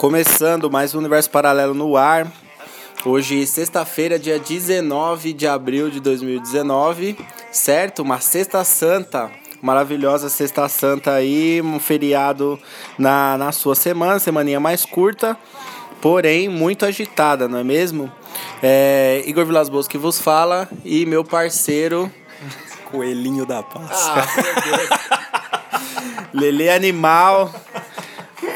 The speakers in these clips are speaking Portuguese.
começando mais um Universo Paralelo no ar. Hoje, sexta-feira, dia 19 de abril de 2019, certo? Uma sexta santa, maravilhosa sexta santa aí, um feriado na, na sua semana, semaninha mais curta, porém muito agitada, não é mesmo? É, Igor Vilas Boas que vos fala e meu parceiro Coelhinho da Páscoa. Lele Animal,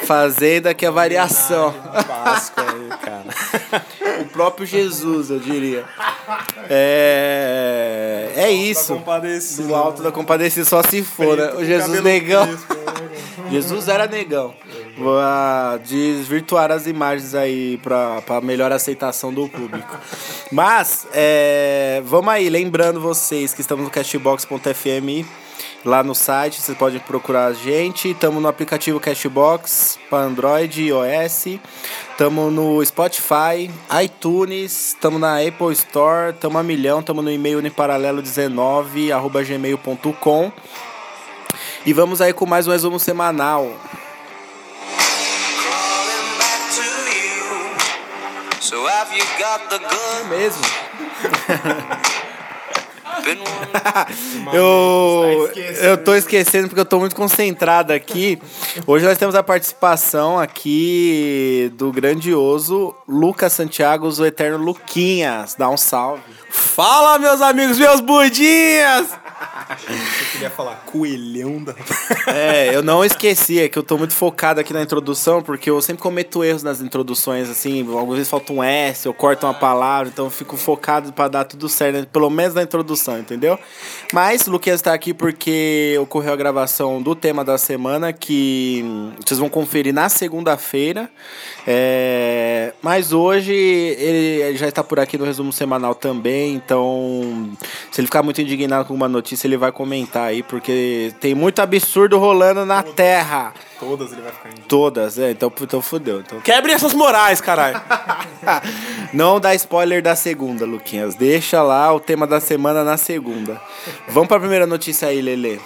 fazendo aqui a variação. Páscoa aí, cara. O próprio Jesus, eu diria. É, é isso. Do alto da compadecida só se for, né? O Jesus negão. né? Jesus era negão. Vou ah, desvirtuar as imagens aí pra, pra melhor aceitação do público. Mas, é, vamos aí, lembrando vocês que estamos no cashbox.fm lá no site, vocês podem procurar a gente. Estamos no aplicativo Cashbox para Android e iOS. Estamos no Spotify, iTunes, estamos na Apple Store, estamos a milhão, estamos no e-mail uniparalelo19 arroba gmail.com. E vamos aí com mais um resumo semanal. Gun? Mesmo? Eu, Tá eu tô esquecendo porque eu tô muito concentrado aqui. Hoje nós temos a participação aqui do grandioso Lucas Santiago, o eterno Luquinhas. Dá um salve. Fala, meus amigos, meus budinhas! Queria falar coelhão da É, eu não esqueci, é que eu tô muito focado aqui na introdução, porque eu sempre cometo erros nas introduções, assim, algumas vezes falta um S, eu corto uma palavra, então eu fico focado pra dar tudo certo, né? pelo menos na introdução, entendeu? Mas o Luquinhas tá aqui porque ocorreu a gravação do tema da semana, que vocês vão conferir na segunda-feira. É, mas hoje ele já está por aqui no resumo semanal também, então se ele ficar muito indignado com uma notícia, ele vai comentar aí, porque tem muito absurdo rolando na Terra. Todas ele vai ficar indo. Todas, é, então, então fodeu. Então... Quebre essas morais, caralho. Não dá spoiler da segunda, Luquinhas. Deixa lá o tema da semana na segunda. Vamos pra primeira notícia aí, Lele.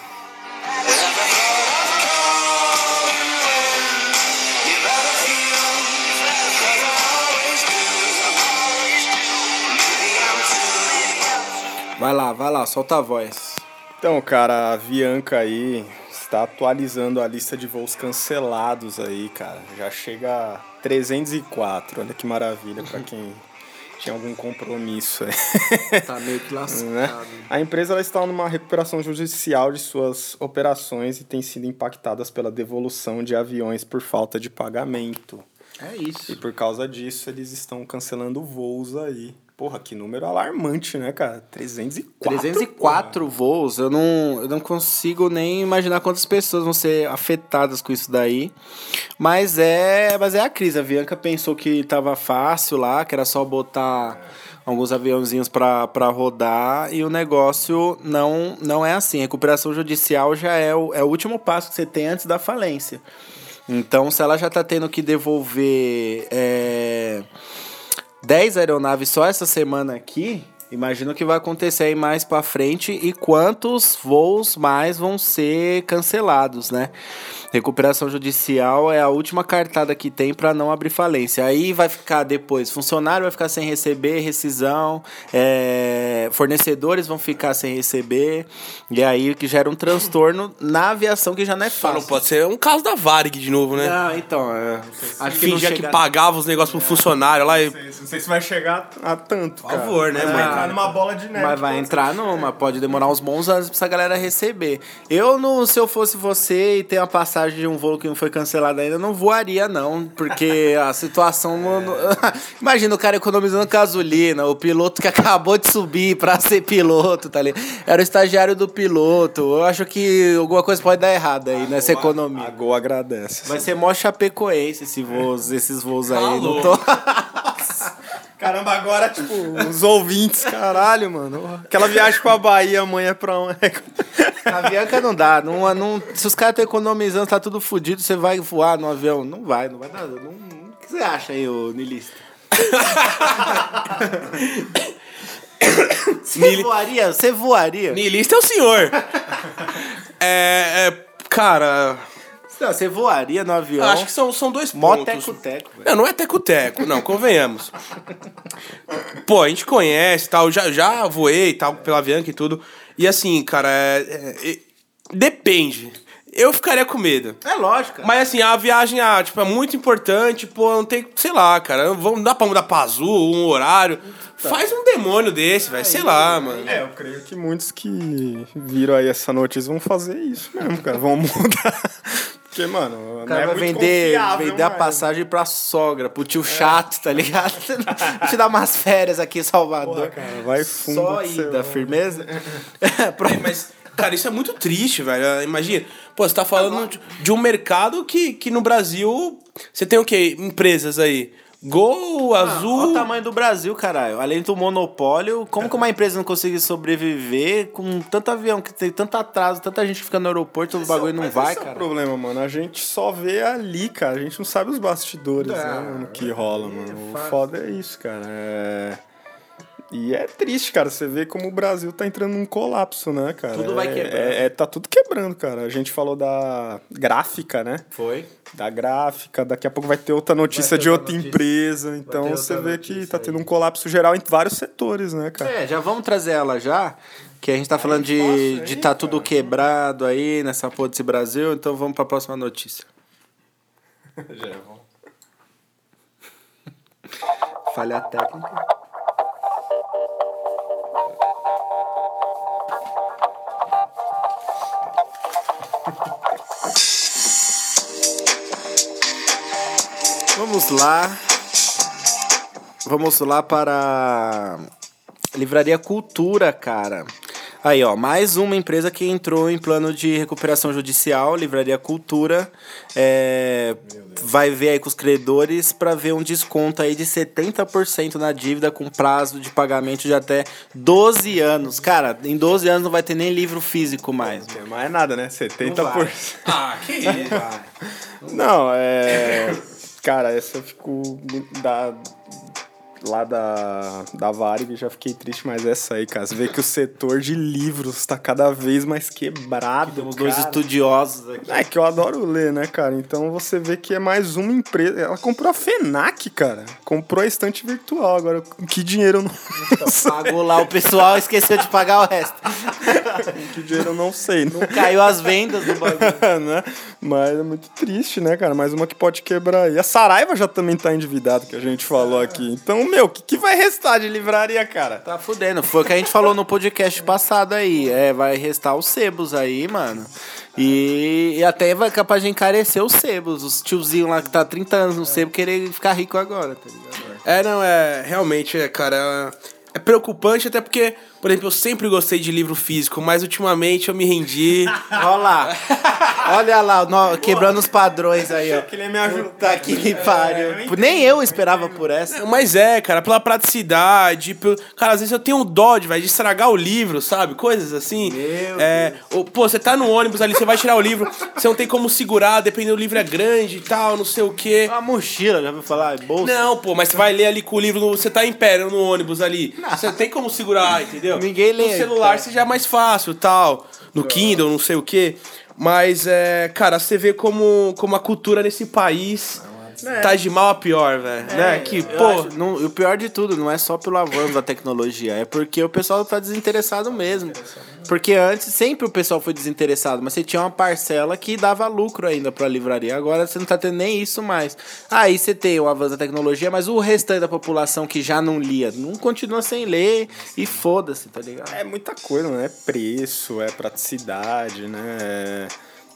Vai lá, vai lá, solta a voz. Então, cara, a Avianca aí está atualizando a lista de voos cancelados aí, cara. Já chega a 304. Olha que maravilha pra quem tinha algum compromisso aí. Tá meio que lascado. né? A empresa ela está numa recuperação judicial de suas operações e tem sido impactadas pela devolução de aviões por falta de pagamento. É E isso. por causa disso, eles estão cancelando voos aí. Porra, que número alarmante, né, cara? 304. 304 voos, eu não, eu não consigo nem imaginar quantas pessoas vão ser afetadas com isso daí. Mas é, mas é a crise. A Bianca pensou que tava fácil lá, que era só botar alguns aviãozinhos para rodar e o negócio não, não é assim. Recuperação judicial já é o, é o último passo que você tem antes da falência. Então, se ela já tá tendo que devolver é, 10 aeronaves só essa semana aqui, imagina o que vai acontecer aí mais pra frente e quantos voos mais vão ser cancelados, né? Recuperação judicial é a última cartada que tem para não abrir falência. Aí vai ficar depois, funcionário vai ficar sem receber, rescisão, é, fornecedores vão ficar sem receber, e aí que gera um transtorno na aviação que já não é Só fácil. não pode ser um caso da Varig de novo, né? Não, então, é, acho que não Fingia que chega- pagava os negócios pro funcionário lá e. Não sei se vai chegar a tanto, Por favor, né, vai entrar numa bola de neve. Mas vai entrar numa, pode demorar uns bons anos pra essa galera receber. Eu, não, se eu fosse você e tem uma passagem de um voo que não foi cancelado ainda, eu não voaria, não. Porque a situação. não- não- Imagina o cara economizando gasolina, o piloto que acabou de subir pra ser piloto, tá ligado? Era o estagiário do piloto. Eu acho que alguma coisa pode dar errado aí nessa economia. A Gol agradece. Vai ser mó chapecoense esse voos, esses voos aí. Não Alô. tô... Caramba, agora, tipo, os ouvintes, caralho, mano. Aquela viagem pra Bahia amanhã é pra onde? Na Avianca não dá. Não, não, se os caras estão economizando, tá tudo fudido, você vai voar no avião. Não vai, não vai dar. Não, que você acha aí, ô Nilista? Você Nili- voaria? Você voaria? Niilista é o senhor. é, é, cara, Não, você voaria no avião. acho que são, são dois Mó pontos. teco-teco, velho. Não, não é teco-teco, não, convenhamos. Pô, a gente conhece e tal, já, já voei e tal, pela Avianca e tudo. E assim, cara, é, é- é- depende. Eu ficaria com medo. É lógico. cara. Mas assim, a viagem ah, tipo, é muito importante, pô, não tem, sei lá, cara, vamos dar pra mudar pra azul, um horário. Faz um demônio desse, velho, sei lá, mano. É, eu creio que muitos que viram aí essa notícia vão fazer isso mesmo, cara. Vão mudar. Porque, mano, O não cara é vai muito vender, vender a passagem pra sogra, pro tio chato, tá ligado? Te dar umas férias aqui em Salvador. Porra, cara, vai fundo Só ida, firmeza? Mas, cara, isso é muito triste, velho. Imagina, pô, você tá falando de- de um mercado que, que no Brasil. Você tem o quê? Empresas aí. Gol, Azul. Olha o tamanho do Brasil, caralho. Além do monopólio, como que uma empresa não consegue sobreviver com tanto avião, que tem tanto atraso, tanta gente que fica no aeroporto, o bagulho não Mas vai, esse é o cara? problema, mano. A gente só vê ali, cara. A gente não sabe os bastidores, Não, né, mano, que rola, mano. O fato. foda é isso, cara. É... E é triste, cara. Você vê como o Brasil tá entrando num colapso, né, cara? Tudo vai É- quebrando. É, é- tá tudo quebrando, cara. A gente falou da gráfica, né? Foi. Da gráfica, daqui a pouco vai ter outra notícia ter de outra notícia. empresa. Então você vê que tá tendo um colapso geral em vários setores, né, cara? É, já vamos trazer ela já, que a gente tá falando de, fácil de aí, tá tudo quebrado aí nessa porra desse Brasil, então vamos pra próxima notícia. Falha técnica. Vamos lá. Vamos lá para Livraria Cultura, cara. Aí, ó, mais uma empresa que entrou em plano de recuperação judicial, Livraria Cultura, é, vai ver aí com os credores para ver um desconto aí de 70% na dívida com prazo de pagamento de até 12 anos. Cara, em 12 anos não vai ter nem livro físico mais. Não tem mais nada, né? 70%. vai. Ah, que isso? Não, é. Cara, essa eu fico. Da, lá da, da Varig, já fiquei triste, mas essa aí, cara. Você vê que o setor de livros tá cada vez mais quebrado. Temos dois estudiosos aqui. É que eu adoro ler, né, cara? Então você vê que é mais uma empresa. Ela comprou a FENAC, cara. Comprou a estante virtual. Agora, que dinheiro eu não. Pagou lá o pessoal, esqueceu de pagar o resto. que dinheiro eu não sei, né? Caiu as vendas do bagulho. né? Mas é muito triste, né, cara? Mais uma que pode quebrar aí. A Saraiva já também tá endividada, que a gente falou aqui. Então, meu, o que, que vai restar de livraria, cara? Tá fudendo. Foi o que a gente falou no podcast passado aí. É, vai restar os sebos aí, mano. E, e até vai capaz de encarecer os sebos. Os tiozinhos lá que tá há 30 anos no sebo querer ficar rico agora, tá ligado? É, não, é. Realmente, é, cara. É preocupante, até porque, por exemplo, eu sempre gostei de livro físico, mas ultimamente eu me rendi. Olha lá. Olha lá, nó- quebrando os padrões aí, ó. Que ele me ajuda. Tá aqui que pariu. Nem eu esperava por essa. Mas é, cara, pela praticidade, pelo... cara, às vezes eu tenho um dó de, vai, de estragar o livro, sabe? Coisas assim. Meu é, ou, pô, você tá no ônibus ali, você vai tirar o livro, você não tem como segurar, dependendo do livro é grande e tal, não sei o quê. Uma mochila, já ouviu falar? Bolsa. Não, pô, mas você vai ler ali com o livro, no- você tá em pé no ônibus ali. Você não tem como segurar, entendeu? Ninguém lê, No celular seja mais fácil tal. No Kindle, não sei o quê. Mas, é, cara, você vê como, como a cultura nesse país tá de mal a pior, velho. né? Que, Eu pô. acho- não- e o pior de tudo, não é só pelo avanço da tecnologia, é porque o pessoal tá desinteressado mesmo. Porque antes sempre o pessoal foi desinteressado, mas você tinha uma parcela que dava lucro ainda pra livraria. Agora você não tá tendo nem isso mais. Aí você tem o avanço da tecnologia, mas o restante da população que já não lia, não continua sem ler e foda-se, tá ligado? É muita coisa, né? É preço, é praticidade, né? É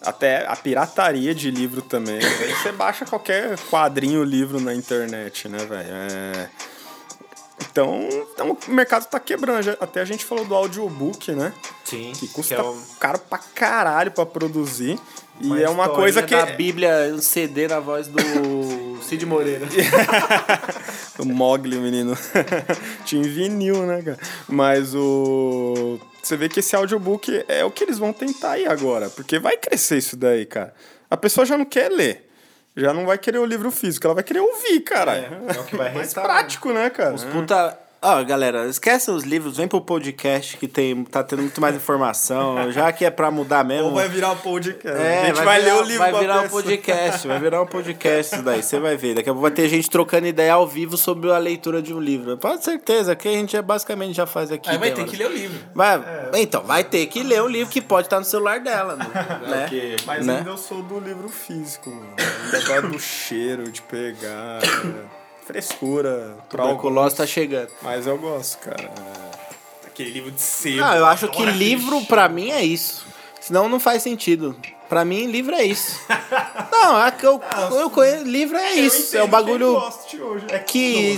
Até a pirataria de livro também. Aí você baixa qualquer quadrinho, livro na internet, né, velho? É... Então, então, o mercado tá quebrando. Até a gente falou do audiobook, né? Sim. Que custa caro pra caralho pra produzir. E é uma coisa que. da Bíblia, um CD na voz do Cid Moreira. O Mogli, menino. Tinha vinil, né, cara? Mas o. Você vê que esse audiobook é o que eles vão tentar aí agora. Porque vai crescer isso daí, cara. A pessoa já não quer ler. já não vai querer o livro físico, ela vai querer ouvir, cara. É, é o que vai Mais restar, prático, né, cara? Os puta. Ó, galera, esquece os livros, vem pro podcast que tem, tá tendo muito mais informação. Já que é pra mudar mesmo. Ou vai virar podcast. É, a gente vai, virar, ler o livro Vai virar um podcast, vai virar um podcast isso daí, você vai ver. Daqui a pouco vai ter gente trocando ideia ao vivo sobre a leitura de um livro. Pode certeza, que a gente é, basicamente já faz aqui. Aí vai ter horas. que ler o livro. Vai, Então, vai ter que ler o livro que pode estar no celular dela, né? né? Mas Né? ainda eu sou do livro físico, mano. Ainda vai do cheiro, de pegar. é, Frescura. Tuberculose tá chegando. Mas eu gosto, cara. Aquele livro de sebo. Não, eu acho que livro cheiro. pra mim é isso. Senão não faz sentido. Pra mim, livro é isso. Não, é que eu, eu conheço, livro é isso. É um bagulho É que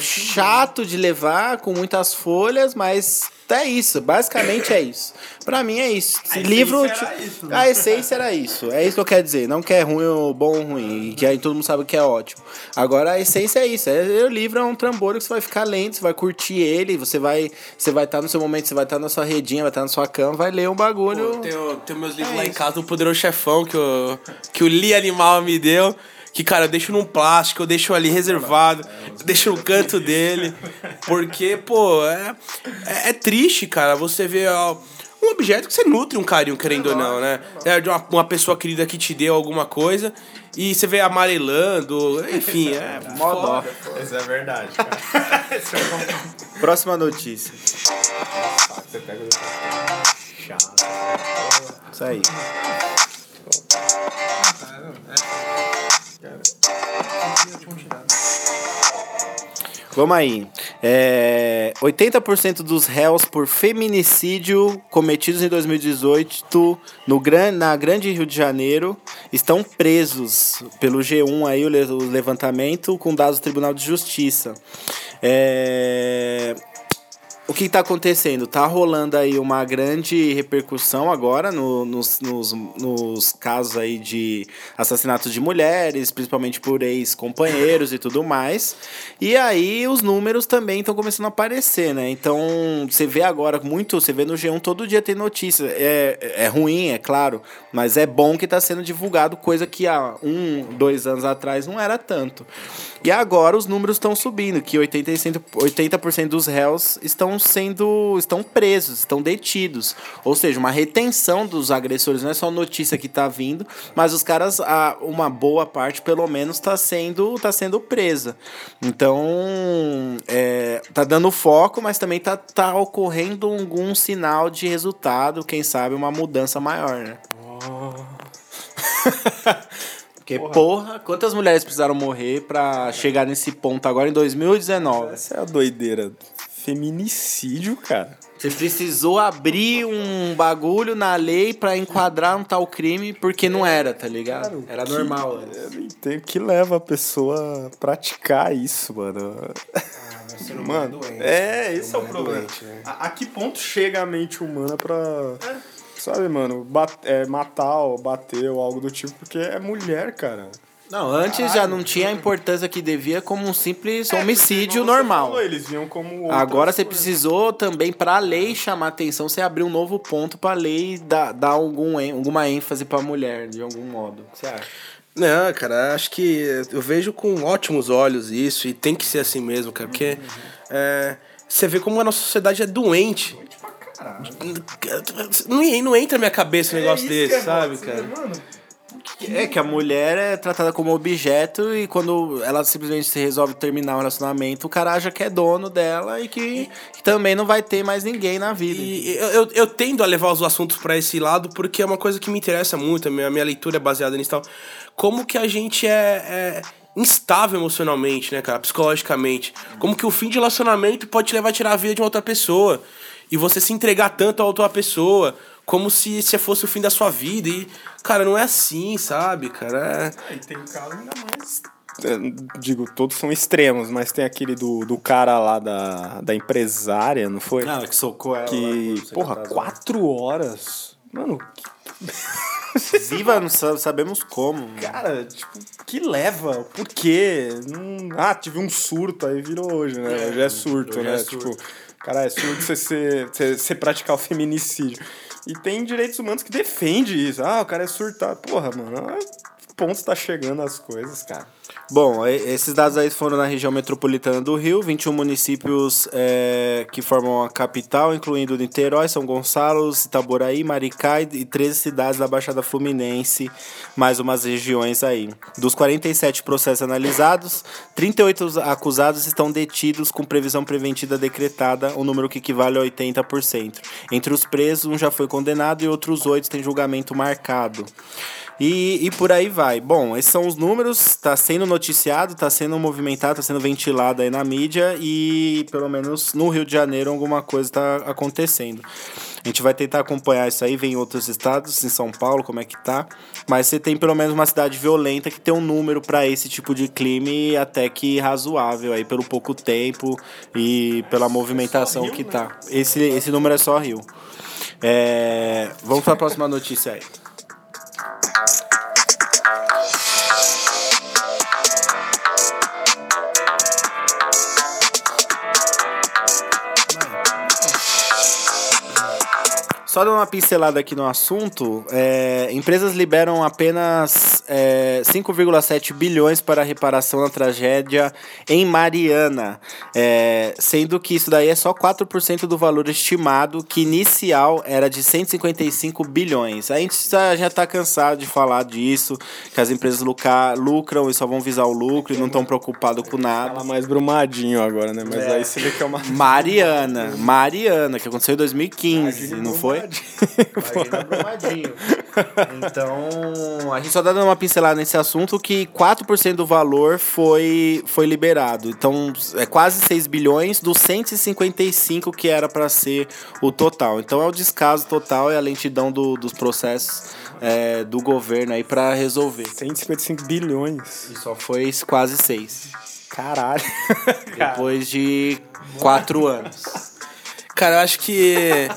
chato de levar, com muitas folhas, mas é isso. Basicamente é isso. Pra mim é isso. A livro. isso, né? A essência era isso. É isso que eu quero dizer. Não que é ruim ou bom ou ruim. Que aí todo mundo sabe que é ótimo. Agora a essência é isso. É, o livro é um trambolho que você vai ficar lendo, você vai curtir ele, você vai você vai estar no seu momento, você vai estar na sua redinha, vai estar na sua cama, vai ler um bagulho. Eu tenho, tenho meus livros É lá em isso. casa do Poderoso Chefão que, o que o Li Animal me deu. Que, cara, eu deixo num plástico, eu deixo ali reservado, eu deixo no canto dele. Porque, pô, é, é, é triste, cara, você ver ó, um objeto que você nutre um carinho, querendo ou não, né? É de uma, uma pessoa querida que te deu alguma coisa e você vê amarelando, enfim, é Mó dó. Isso é verdade, cara. Próxima notícia. Você pega Isso aí. Vamos aí. É, 80% dos réus por feminicídio cometidos em 2018 no na Grande Rio de Janeiro estão presos pelo G1 aí, o levantamento com dados do Tribunal de Justiça. É, o que está acontecendo? Tá rolando aí uma grande repercussão agora no- nos, nos, nos casos aí de assassinatos de mulheres, principalmente por ex-companheiros e tudo mais. E aí os números também estão começando a aparecer, né? Então você vê agora muito, você vê no G1 todo dia tem notícia. É, é ruim, é claro, mas é bom que está sendo divulgado, coisa que há um, dois anos atrás não era tanto. E agora os números estão subindo, que 80%, 80% dos réus estão sendo estão presos, estão detidos. Ou seja, uma retenção dos agressores, não é só notícia que está vindo, mas os caras, uma boa parte pelo menos está sendo, tá sendo presa. Então, é, tá dando foco, mas também tá, tá ocorrendo algum sinal de resultado, quem sabe uma mudança maior, né? Porque, porra, quantas mulheres precisaram morrer pra chegar nesse ponto agora em 2019? Essa é a doideira. Feminicídio, cara. Você precisou abrir um bagulho na lei pra enquadrar um tal crime porque não era, tá ligado? Era Que- normal. Eu não entendo o que leva a pessoa a praticar isso, mano. Mano, é, esse é o problema. a, a que ponto chega a mente humana pra. Sabe, mano, bat- é, matar ou bater ou algo do tipo, porque é mulher, cara. Não, antes já não tinha a importância que devia como um simples É, homicídio normal. falou, eles viam como. Agora você coisas. precisou também, pra lei chamar atenção, você abrir um novo ponto pra lei dar, dar algum, alguma ênfase pra mulher, de algum modo. O que você acha? Não, cara, acho que eu vejo com ótimos olhos isso e tem que ser assim mesmo, cara, porque é, você vê como a nossa sociedade é doente. Não, não entra na minha cabeça um negócio desse, sabe, cara? É que a mulher é tratada como objeto e quando ela simplesmente se resolve terminar o relacionamento, o cara acha que é dono dela e que, que também não vai ter mais ninguém na vida. E eu, eu, eu tendo a levar os assuntos pra esse lado porque é uma coisa que me interessa muito, a minha, a minha leitura é baseada nisso e tal. Como que a gente é, é instável emocionalmente, né, cara? Psicologicamente. Como que o fim de relacionamento pode te levar a tirar a vida de uma outra pessoa. E você se entregar tanto a outra pessoa, como se, se fosse o fim da sua vida. E, cara, não é assim, sabe, cara? É... E tem caso ainda mais. é, Digo, todos são extremos, mas tem aquele do, do cara lá da, da empresária, não foi? Ah, que socou ela. que, porra, quatro horas. Mano, Viva, não sa- sabemos como. cara, tipo, que leva? Por quê? Hum, ah, tive um surto, aí virou hoje, né? hoje é surto, hoje né? é surto. Tipo, cara, é surto você, ser, você, você praticar o feminicídio. E tem direitos humanos que defende isso. Ah, o cara é surtado. Porra, mano. ponto tá chegando as coisas, cara? Bom, esses dados aí foram na região metropolitana do Rio, 21 municípios é, que formam a capital, incluindo Niterói, São Gonçalo, Itaboraí, Maricá e 13 cidades da Baixada Fluminense, mais umas regiões aí. Dos 47 processos analisados, 38 acusados estão detidos com previsão preventiva decretada, um número que equivale a 80%. Entre os presos, um já foi condenado e outros oito têm julgamento marcado. E, e por aí vai. Bom, esses são os números, está sendo noticiado, está sendo movimentado, está sendo ventilado aí na mídia e pelo menos no Rio de Janeiro alguma coisa está acontecendo. A gente vai tentar acompanhar isso aí, ver em outros estados, em São Paulo, como é que tá. Mas você tem pelo menos uma cidade violenta que tem um número para esse tipo de crime até que razoável aí pelo pouco tempo e pela movimentação que tá. Esse, esse número é só Rio. É, vamos para a próxima notícia aí. Só dando uma pincelada aqui no assunto, é, empresas liberam apenas é, 5,7 bilhões para reparação da tragédia em Mariana, é, sendo que isso daí é só 4% do valor estimado, que inicial era de 155 bilhões. A gente já, já tá cansado de falar disso, que as empresas lucra, lucram e só vão visar o lucro e não estão preocupados com nada. Fala mais brumadinho agora, né? Mas aí você vê que é uma. Mariana, Mariana, que aconteceu em 2015, não foi? Brumadinho. Então, a gente só tá dando uma pincelada nesse assunto que 4% do valor foi, foi liberado. Então, é quase 6 bilhões dos 155 que era para ser o total. Então, é o descaso total e a lentidão do, dos processos é, do governo aí para resolver. 155 bilhões. E só foi quase 6. Caralho. Depois de 4 anos. Cara, eu acho que.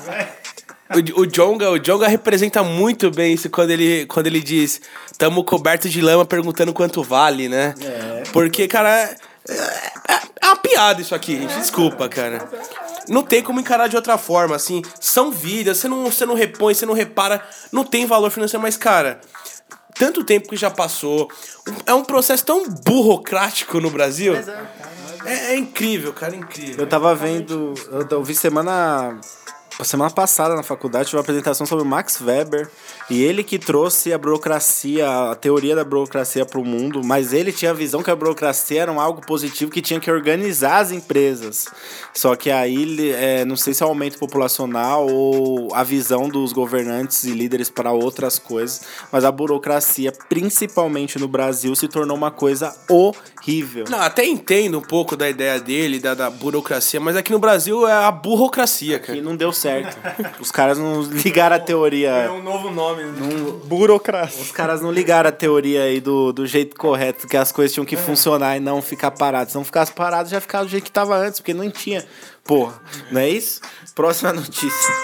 O, o Jonga, o Jonga representa muito bem isso quando ele, quando ele diz tamo coberto de lama perguntando quanto vale, né? É. Porque, cara, é, é- é uma piada isso aqui, gente. Desculpa, cara. Não tem como encarar de outra forma, assim. São vidas, você não, você não repõe, você não repara, não tem valor financeiro, mas, cara, tanto tempo que já passou. É um processo tão burocrático no Brasil. É, é incrível, cara, é incrível. Eu tava vendo. Eu, eu vi semana. Semana passada na faculdade tive uma apresentação sobre o Max Weber e ele que trouxe a burocracia, a teoria da burocracia para o mundo, mas ele tinha a visão que a burocracia era um algo positivo que tinha que organizar as empresas. Só que aí, é, não sei se é o aumento populacional ou a visão dos governantes e líderes para outras coisas, mas a burocracia, principalmente no Brasil, se tornou uma coisa horrível. Não, até entendo um pouco da ideia dele, da, da burocracia, mas aqui no Brasil é a burocracia, cara. E não deu certo. Os caras não ligaram a teoria. É um novo nome. Burocracia. Os caras não ligaram a teoria aí do, do jeito correto, que as coisas tinham que funcionar e não ficar paradas. Se não ficasse parado, já ficava do jeito que tava antes, porque não tinha. Porra, não é isso? Próxima notícia.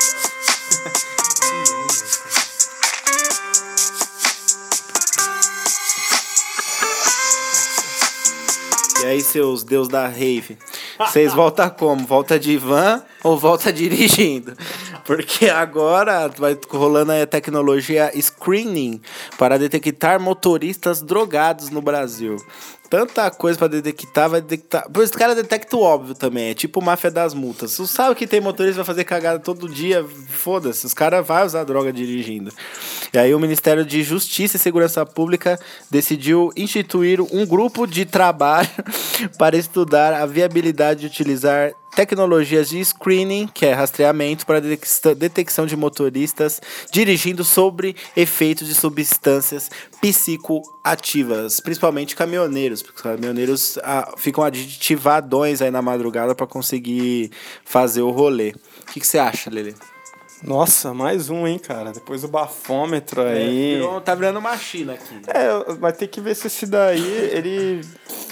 E aí, seus deus da rave? Vocês voltam como? Volta de van ou volta dirigindo? Porque agora vai rolando a tecnologia screening para detectar motoristas drogados no Brasil. Tanta coisa para detectar, vai detectar. Pois os caras detectam o óbvio também, é tipo máfia das multas. Você sabe que tem motorista vai fazer cagada todo dia, foda-se, os caras vão usar droga dirigindo. E aí o Ministério de Justiça e Segurança Pública decidiu instituir um grupo de trabalho para estudar a viabilidade de utilizar tecnologias de screening, que é rastreamento para detecção de motoristas dirigindo sobre efeitos de substâncias psicoativas, principalmente caminhoneiros, porque os caminhoneiros ah, ficam aditivadões aí na madrugada para conseguir fazer o rolê. O que, que você acha, Lele? Nossa, mais um, hein, cara. Depois do bafômetro aí. Virou- tá virando uma China aqui. É, vai ter que ver se esse daí, ele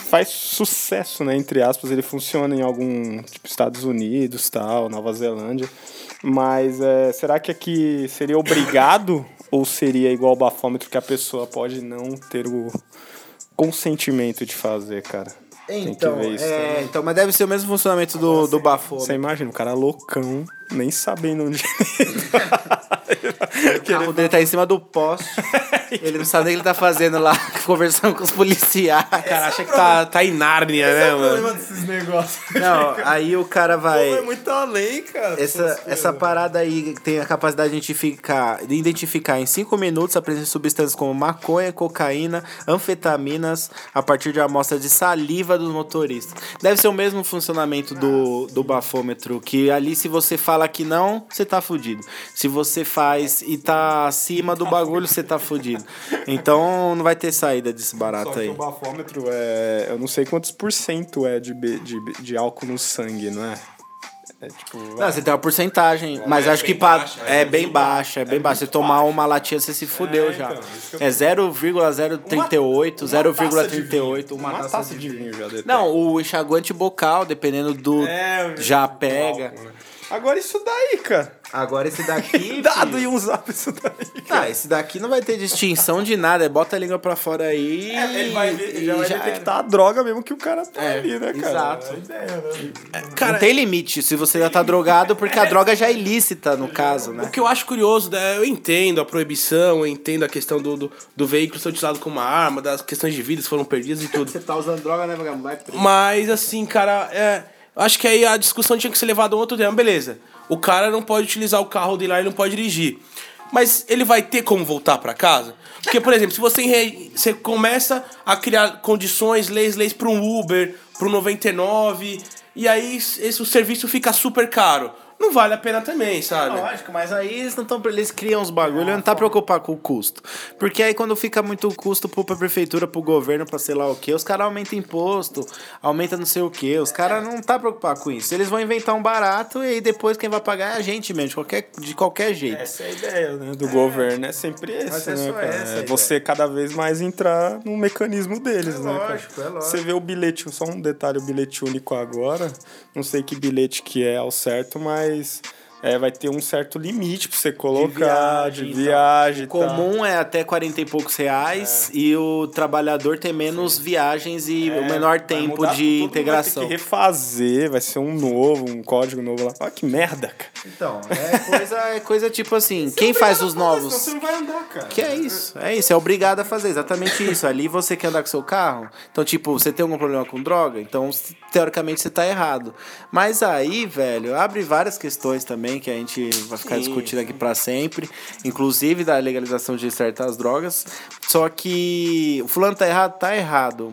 faz sucesso, né, entre aspas, ele funciona em algum, tipo, Estados Unidos, tal, Nova Zelândia, mas é, será que aqui seria obrigado ou seria igual o bafômetro que a pessoa pode não ter o consentimento de fazer, cara? Tem que Então, ver isso é, então, mas deve ser o mesmo funcionamento do, do bafômetro. Você imagina, o cara loucão, nem sabendo onde O carro dele tá em cima do poste. Ele não sabe nem o que ele tá fazendo lá, conversando com os policiais. O cara acha que tá, tá em Nárnia, né, mano? desses negócios. Não, aí o cara vai. É muito além, cara. Essa, essa parada aí tem a capacidade de identificar, de identificar em 5 minutos a presença de substâncias como maconha, cocaína, anfetaminas, a partir de amostras de saliva dos motoristas. Deve ser o mesmo funcionamento do, do bafômetro, que ali se você fala que não, você tá fudido. Se você faz e tá acima do bagulho, você tá fudido. Então não vai ter saída desse Só barato que aí. o bafômetro é. Eu não sei quantos por cento é de, de, de álcool no sangue, não é? É tipo. Não, você tem uma porcentagem, mas é acho que baixa, é é bem baixa, é bem baixa. Você tomar uma latinha, você se fudeu É, já. então, É 0,038, 0,38, Uma taça de vinho já detém. Não, o enxaguante bocal, dependendo do. É, já pega. álcool, né? Agora isso daí, cara. Agora esse daqui. Dado e usar isso daí. Tá, esse daqui não vai ter distinção de nada. é Bota a língua pra fora aí. É, Ele vai ver, e já vai já detectar a droga mesmo que o cara tá É, ali, né, cara? exato. É né? Cara, não tem limite se você já tá drogado, porque a droga já é ilícita, no caso, né? O que eu acho curioso, né, eu entendo a proibição, eu entendo a questão do, do, do veículo ser utilizado como uma arma, das questões de vidas que foram perdidas e tudo. Você tá usando droga, né, vagabundo? Mas, assim, cara, é, acho que aí a discussão tinha que ser levada a um outro tema. Beleza, o cara não pode utilizar o carro dele lá e não pode dirigir. Mas ele vai ter como voltar pra casa? Porque, por exemplo, se você, você começa a criar condições, leis, leis para um Uber, para um 99, e aí esse, o serviço fica super caro. Não vale a pena também, sabe? Lógico, mas aí eles não estão. Eles criam os bagulho e não tá preocupado com o custo. Porque aí quando fica muito custo pro, pra prefeitura, pro governo, pra sei lá o quê, os caras aumentam imposto, aumenta não sei o quê. Os caras não tá preocupados com isso. Eles vão inventar um barato e aí depois quem vai pagar é a gente mesmo, de qualquer, de qualquer jeito. Essa é a ideia né, do governo, é sempre esse, é né, cara? É você cada vez mais entrar no mecanismo deles, né, cara? lógico, é lógico. Você vê o bilhete, só um detalhe, o bilhete único agora, não sei que bilhete que é ao certo, mas nice. É, vai ter um certo limite pra você colocar, de viagem, viagem, então. e tal. Comum é até 40 e poucos reais e o trabalhador tem menos viagens e o menor É, tempo mudar de integração. Vai ter que refazer, vai ser um novo, um código novo lá. Olha que merda, cara. Então, é coisa, é coisa tipo assim, quem faz os novos? Você não vai andar, cara. Que é isso, é isso, é obrigado a fazer exatamente isso. Ali você quer andar com seu carro, então, tipo, você tem algum problema com droga, então, teoricamente, você tá errado. Mas aí, velho, abre várias questões também que a gente vai ficar discutindo aqui pra sempre, inclusive da legalização de certas drogas. Só que o fulano tá errado, tá errado.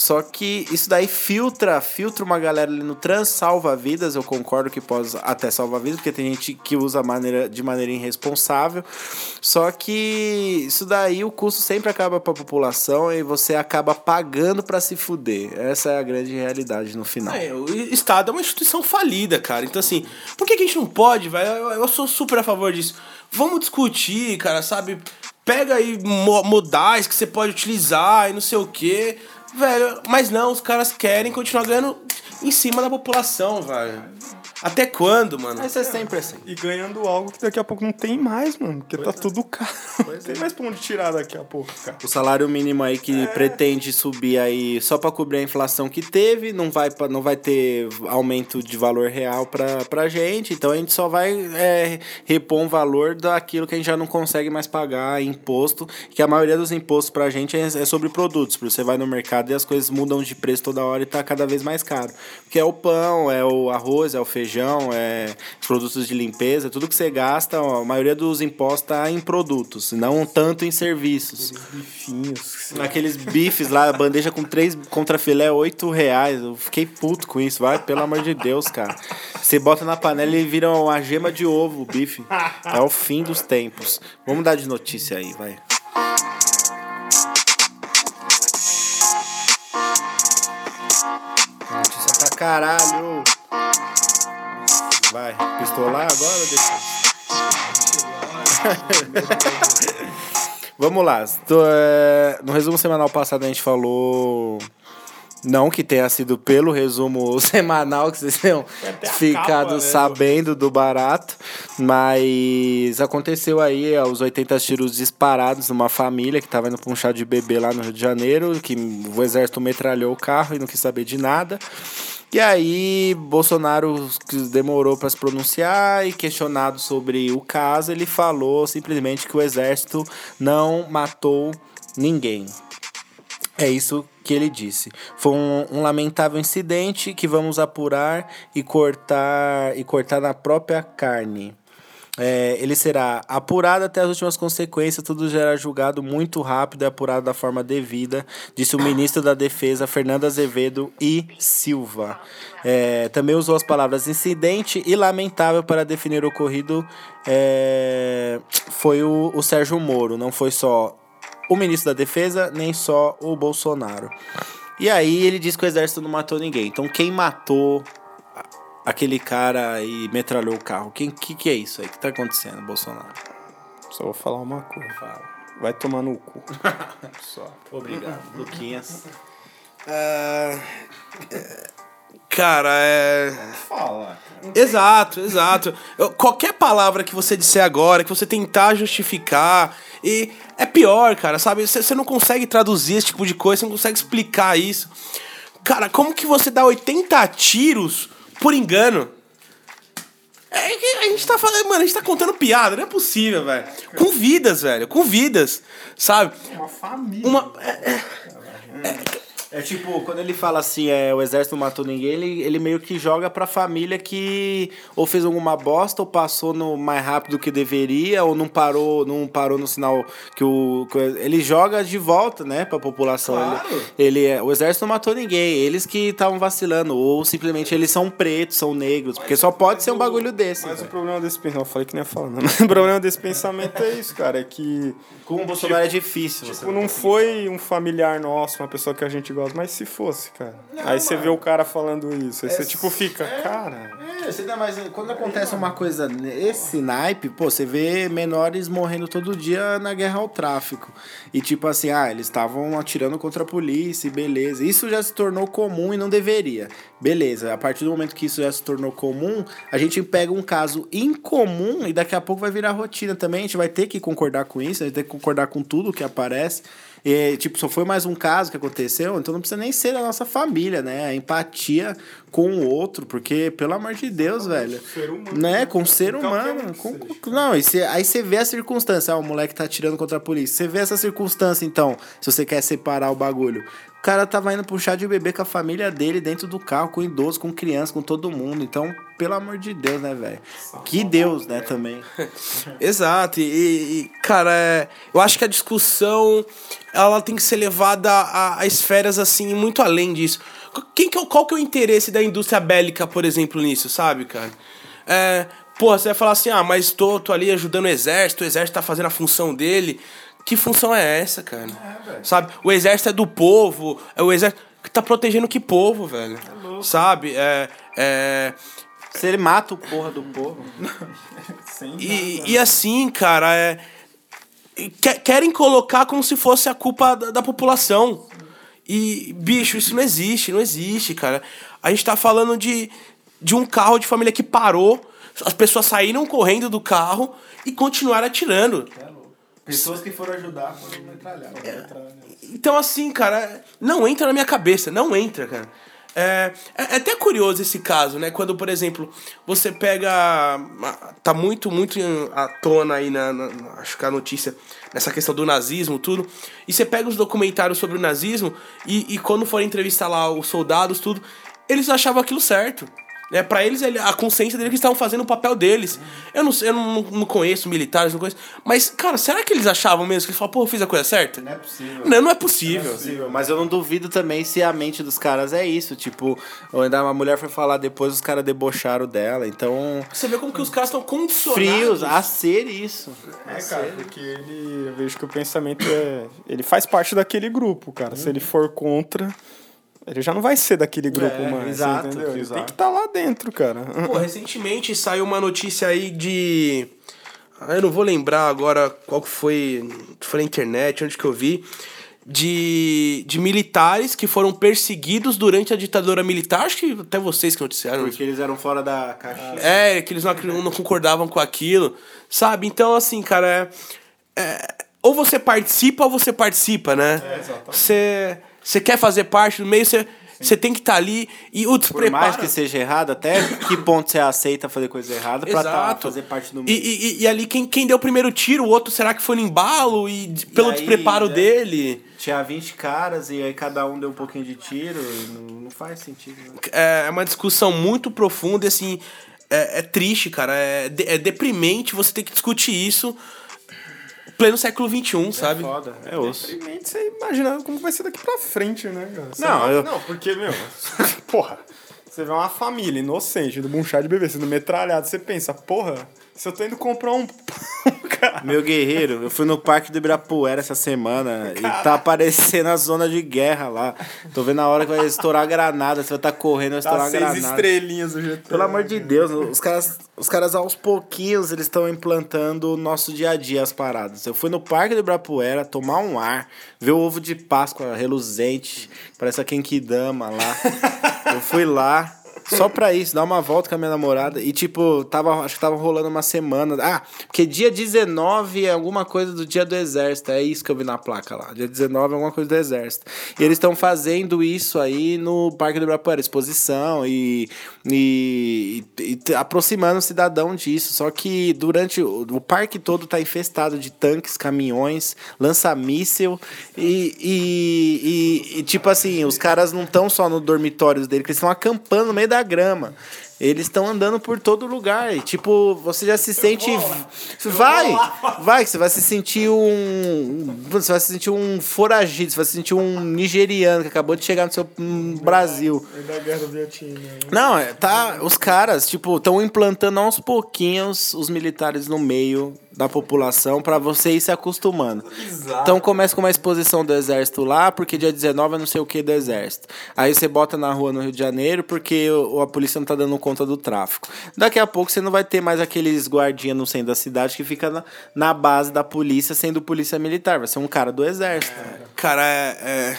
Só que isso daí filtra, filtra uma galera ali no trans salva-vidas, eu concordo que pode até salvar vidas, porque tem gente que usa maneira, de maneira irresponsável. Só que isso daí o custo sempre acaba pra população e você acaba pagando pra se fuder. Essa é a grande realidade no final. É, o Estado é uma instituição falida, cara. Então, assim, por que, que a gente não pode, velho? Eu, eu sou super a favor disso. Vamos discutir, cara, sabe? Pega aí mo- modais que você pode utilizar e não sei o quê. Velho, mas não, os caras querem continuar ganhando em cima da população, velho. Até quando, mano? Mas é sempre assim. E ganhando algo que daqui a pouco não tem mais, mano. Porque tá tudo caro. Não tem mais pra onde tirar daqui a pouco, cara. O salário mínimo aí que pretende subir aí só para cobrir a inflação que teve, não vai, pra- não vai ter aumento de valor real pra, pra gente, então a gente só vai é, repor um valor daquilo que a gente já não consegue mais pagar imposto, que a maioria dos impostos pra gente é, é sobre produtos, porque você vai no mercado e as coisas mudam de preço toda hora e tá cada vez mais caro. Porque é o pão, é o arroz, é o feijão, é os produtos de limpeza, tudo que você gasta, ó, a maioria dos impostos tá em produtos, não tanto em serviços. Bifinhos. Aqueles bifes lá, bandeja com três contra filé, oito reais. Eu fiquei puto com isso, vai, pelo amor de Deus, cara. Você bota na panela e vira uma gema de ovo o bife. É o fim dos tempos. Vamos dar de notícia aí, vai. Notícia pra caralho. Vai, pistolar agora ou depois? Vamos lá. É, no resumo semanal passado a gente falou. Não que tenha sido pelo resumo semanal que vocês tenham ficado capa, né, sabendo do barato, mas aconteceu aí ó, os 80 tiros disparados numa família que tava indo pra um chá de bebê lá no Rio de Janeiro, que o exército metralhou o carro e não quis saber de nada. E aí, Bolsonaro demorou para se pronunciar e questionado sobre o caso, ele falou simplesmente que o exército não matou ninguém. É isso que ele disse. Foi um, um, lamentável incidente que vamos apurar e cortar e cortar na própria carne. É, ele será apurado até as últimas consequências, tudo será julgado muito rápido e apurado da forma devida, disse o ministro da Defesa, Fernando Azevedo e Silva. É, também usou as palavras incidente e lamentável para definir o ocorrido. É, foi o, o Sérgio Moro, não foi só o ministro da Defesa, nem só o Bolsonaro. E aí ele disse que o exército não matou ninguém. Então quem matou aquele cara e metralhou o carro. Quem que, que é isso aí? O que tá acontecendo, Bolsonaro? Só vou falar uma coisa. Fala. Vai tomar no cu. Só. Obrigado. Luquinhas. Uh, cara, é. Fala. Exato, exato. Eu, qualquer palavra que você disser agora, que você tentar justificar, e é pior, cara, sabe? Você não consegue traduzir esse tipo de coisa, você não consegue explicar isso. Cara, como que você dá 80 tiros por engano. É que a gente tá falando, mano, a gente tá contando piada, não é possível, velho. Com vidas, velho, com vidas, sabe? Uma família. Uma. É, é, é, é tipo, quando ele fala assim, é, o exército não matou ninguém, ele, ele meio que joga pra família que ou fez alguma bosta, ou passou no mais rápido que deveria, ou não parou, não parou no sinal que o. Que ele joga de volta, né, pra população. Claro. Ele, ele é, o exército não matou ninguém, eles que estavam vacilando, ou simplesmente eles são pretos, são negros, porque só pode ser um bagulho desse. Mas véio. o problema desse pensamento, eu falei que nem ia falar, não. O problema desse pensamento é isso, cara, é que. Com o Bolsonaro tipo, é difícil. Tipo, não foi um familiar nosso, uma pessoa que a gente mas se fosse, cara. Não, aí você vê o cara falando isso, aí é, você tipo fica, é, cara. É, você dá mais. Quando acontece uma coisa nesse naipe, pô, você vê menores morrendo todo dia na guerra ao tráfico. E tipo assim, ah, eles estavam atirando contra a polícia, beleza. Isso já se tornou comum e não deveria. Beleza, a partir do momento que isso já se tornou comum, a gente pega um caso incomum e daqui a pouco vai virar rotina também. A gente vai ter que concordar com isso, a gente tem que concordar com tudo que aparece. E, tipo, só foi mais um caso que aconteceu, então não precisa nem ser da nossa família, né? A empatia com o outro, porque, pelo amor de Deus, com velho. Ser humano, né? Com o ser humano. Com, com, não, e cê, aí você vê a circunstância. Ah, o moleque tá atirando contra a polícia. Você vê essa circunstância, então, se você quer separar o bagulho. O cara tava indo puxar de bebê com a família dele dentro do carro, com idoso, com criança, com todo mundo. Então, pelo amor de Deus, né, velho? Que Deus, né, também. Exato. E, e, cara, é, eu acho que a discussão ela tem que ser levada a, a esferas assim muito além disso. Quem que, é qual que é o interesse da indústria bélica, por exemplo, nisso, sabe, cara? É, porra, você vai falar assim, ah, mas tô, tô ali ajudando o exército, o exército tá fazendo a função dele. Que função é essa, cara? É, sabe? O exército é do povo, é o exército que tá protegendo que povo, velho? É sabe? É, é... Se ele mata o porra do povo. e, e assim, cara, é... Querem colocar como se fosse a culpa da, da população. E, bicho, isso não existe, não existe, cara. A gente tá falando de, de um carro de família que parou, as pessoas saíram correndo do carro e continuaram atirando. Pessoas que foram ajudar foram metralhar. É. Então, assim, cara, não entra na minha cabeça, não entra, cara. É, é, é, até curioso esse caso, né? Quando, por exemplo, você pega. Tá muito, muito à tona aí na, na, Acho que a notícia nessa questão do nazismo, tudo. E você pega os documentários sobre o nazismo e, e quando for entrevistar lá os soldados, tudo, eles achavam aquilo certo. Né? Para eles, a consciência deles que estavam fazendo o papel deles. Eu não eu não, não conheço militares, não conheço. Mas, cara, será que eles achavam mesmo que eles falavam, pô, eu fiz a coisa certa? Não é possível. Não, não é possível. Não é possível. Mas eu não duvido também se a mente dos caras é isso. Tipo, ainda uma mulher foi falar depois, os caras debocharam dela. Então. Você vê como que os caras estão condicionados. Frios a ser isso. É, cara, porque ele. Eu vejo que o pensamento é. Ele faz parte daquele grupo, cara. Hum. Se ele for contra. Ele já não vai ser daquele grupo é, mais, exato, entendeu? Ele tem que estar tá lá dentro, cara. Pô, recentemente saiu uma notícia aí de... Ah, eu não vou lembrar agora qual que foi... Foi na internet, onde que eu vi. De, de militares que foram perseguidos durante a ditadura militar. Acho que até vocês que noticiaram. Porque eles eram fora da caixa. É, que eles não, não concordavam com aquilo. Sabe? Então, assim, cara... É, é, ou você participa ou você participa, né? É, exatamente. Você você quer fazer parte do meio, você. Você tem que estar ali e o Por despreparo. mais que seja errado, até que ponto você aceita fazer coisa errada pra tá, fazer parte do E, meio. e, e- e ali, quem, quem deu o primeiro tiro, o outro, será que foi no embalo? E d- pelo aí, despreparo é. dele. Tinha 20 caras e aí cada um deu um pouquinho de tiro. e Não, não faz sentido. né? É uma discussão muito profunda e, assim, é, é triste, cara. É, de- é deprimente você ter que discutir isso pleno século XXI, sabe? Foda, é osso. Simplesmente você imagina como vai ser daqui pra frente, né, cara? Você Não, vai- eu- Não, porque, meu, porra, você vê uma família inocente do um chá de bebê sendo metralhado, você pensa, porra, se eu tô indo comprar um pão, cara. Meu guerreiro, eu fui no Parque do Ibirapuera essa semana e tá aparecendo a zona de guerra lá. Tô vendo a hora que vai estourar a granada, você vai estar correndo, vai estourar Tá a seis granada. estrelinhas do GTA. Pelo amor de Deus, os caras, os caras aos pouquinhos eles estão implantando o nosso dia a dia as paradas. Eu fui no Parque do Ibirapuera tomar um ar, ver o ovo de Páscoa reluzente, parece a Kenkidama lá. Eu fui lá só pra isso, dar uma volta com a minha namorada e tipo, tava, acho que tava rolando uma semana. Ah, porque dia 19 é alguma coisa do dia do exército, é isso que eu vi na placa lá. Dia 19 é alguma coisa do exército. E eles estão fazendo isso aí no Parque do Ibirapuera, exposição e, e, e t- aproximando o cidadão disso. Só que durante o, o parque todo tá infestado de tanques, caminhões, lança-míssel e, e, e, e, tipo assim, os caras não estão só no dormitório dele, eles estão acampando no meio da grama. Eles estão andando por todo lugar. E, tipo, você já se sente. Vai! Vai, que você vai se sentir um. Você vai se sentir um foragido, você vai se sentir um nigeriano que acabou de chegar no seu hum, Brasil. Da guerra do Vietnã. né? Não, é, tá. Os caras, tipo, estão implantando aos pouquinhos os militares no meio da população pra você ir se acostumando. Então começa com uma exposição do exército lá, porque dia 19 é não sei o que do exército. Aí você bota na rua no Rio de Janeiro porque a polícia não tá dando conta do tráfico. Daqui a pouco você não vai ter mais aqueles guardinhas no centro da cidade que fica na, na base da polícia sendo polícia militar. Vai ser um cara do exército. Cara, é.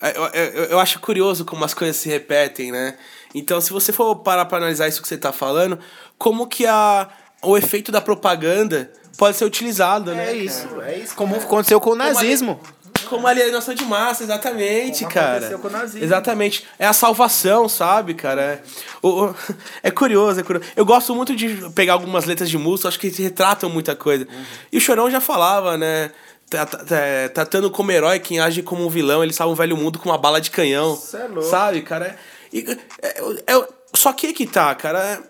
é- eu, eu, eu acho curioso como as coisas se repetem, né? Então, se você for parar pra analisar isso que você tá falando, como que a, o efeito da propaganda pode ser utilizado, né? É isso, é isso. Como aconteceu com o nazismo. Como alienação de massa, exatamente, Como cara. aconteceu com o nazismo. Exatamente. É a salvação, sabe, cara? É, o, o- é curioso, é curioso. Eu gosto muito de pegar algumas letras de música, acho que retratam muita coisa. Uhum. E o Chorão já falava, né? Tra- tra- é, Tratando como herói quem age como um vilão, ele salva um velho mundo com uma bala de canhão. Cê é louco. Sabe, cara? E, é, é- só que aí que tá, cara.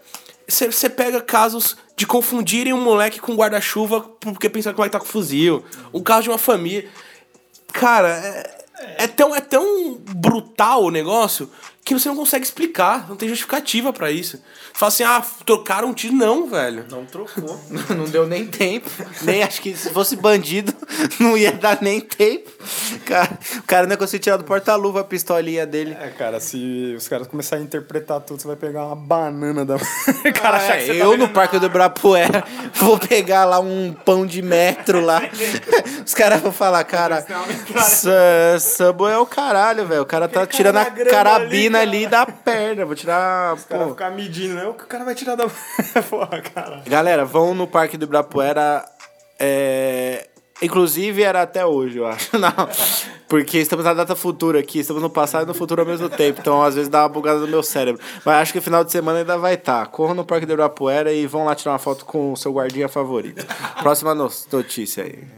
Você pega casos de confundirem um moleque com guarda-chuva porque pensaram que o moleque tá com fuzil. Um caso de uma família. Cara, é, é tão, é tão brutal o negócio que você não consegue explicar. Não tem justificativa pra isso. Fala assim, ah, trocaram um tiro. Não, velho. Não trocou. não deu nem tempo. Nem acho que se fosse bandido, não ia dar nem tempo. Cara, o cara não conseguiu tirar do porta-luva a pistolinha dele. É, cara, se os caras começarem a interpretar tudo, você vai pegar uma banana da. o Cara, achar que você tá eu vendo no Parque do Ibirapuera vou pegar lá um pão de metro lá. Os caras vão falar, cara, Subway é o caralho, velho. O cara tá tirando a carabina ali, ali da perna. Vou tirar. O cara pô. ficar medindo, né? O que o cara vai tirar da. Porra, cara. Galera, vão no Parque do Ibirapuera. É... Inclusive era até hoje, eu acho. Não. Porque estamos na data futura aqui, estamos no passado e no futuro ao mesmo tempo. Então, às vezes, dá uma bugada no meu cérebro. Mas acho que final de semana ainda vai estar. Corram no Parque do Ibirapuera e vão lá tirar uma foto com o seu guardinha favorito. Próxima no- notícia aí.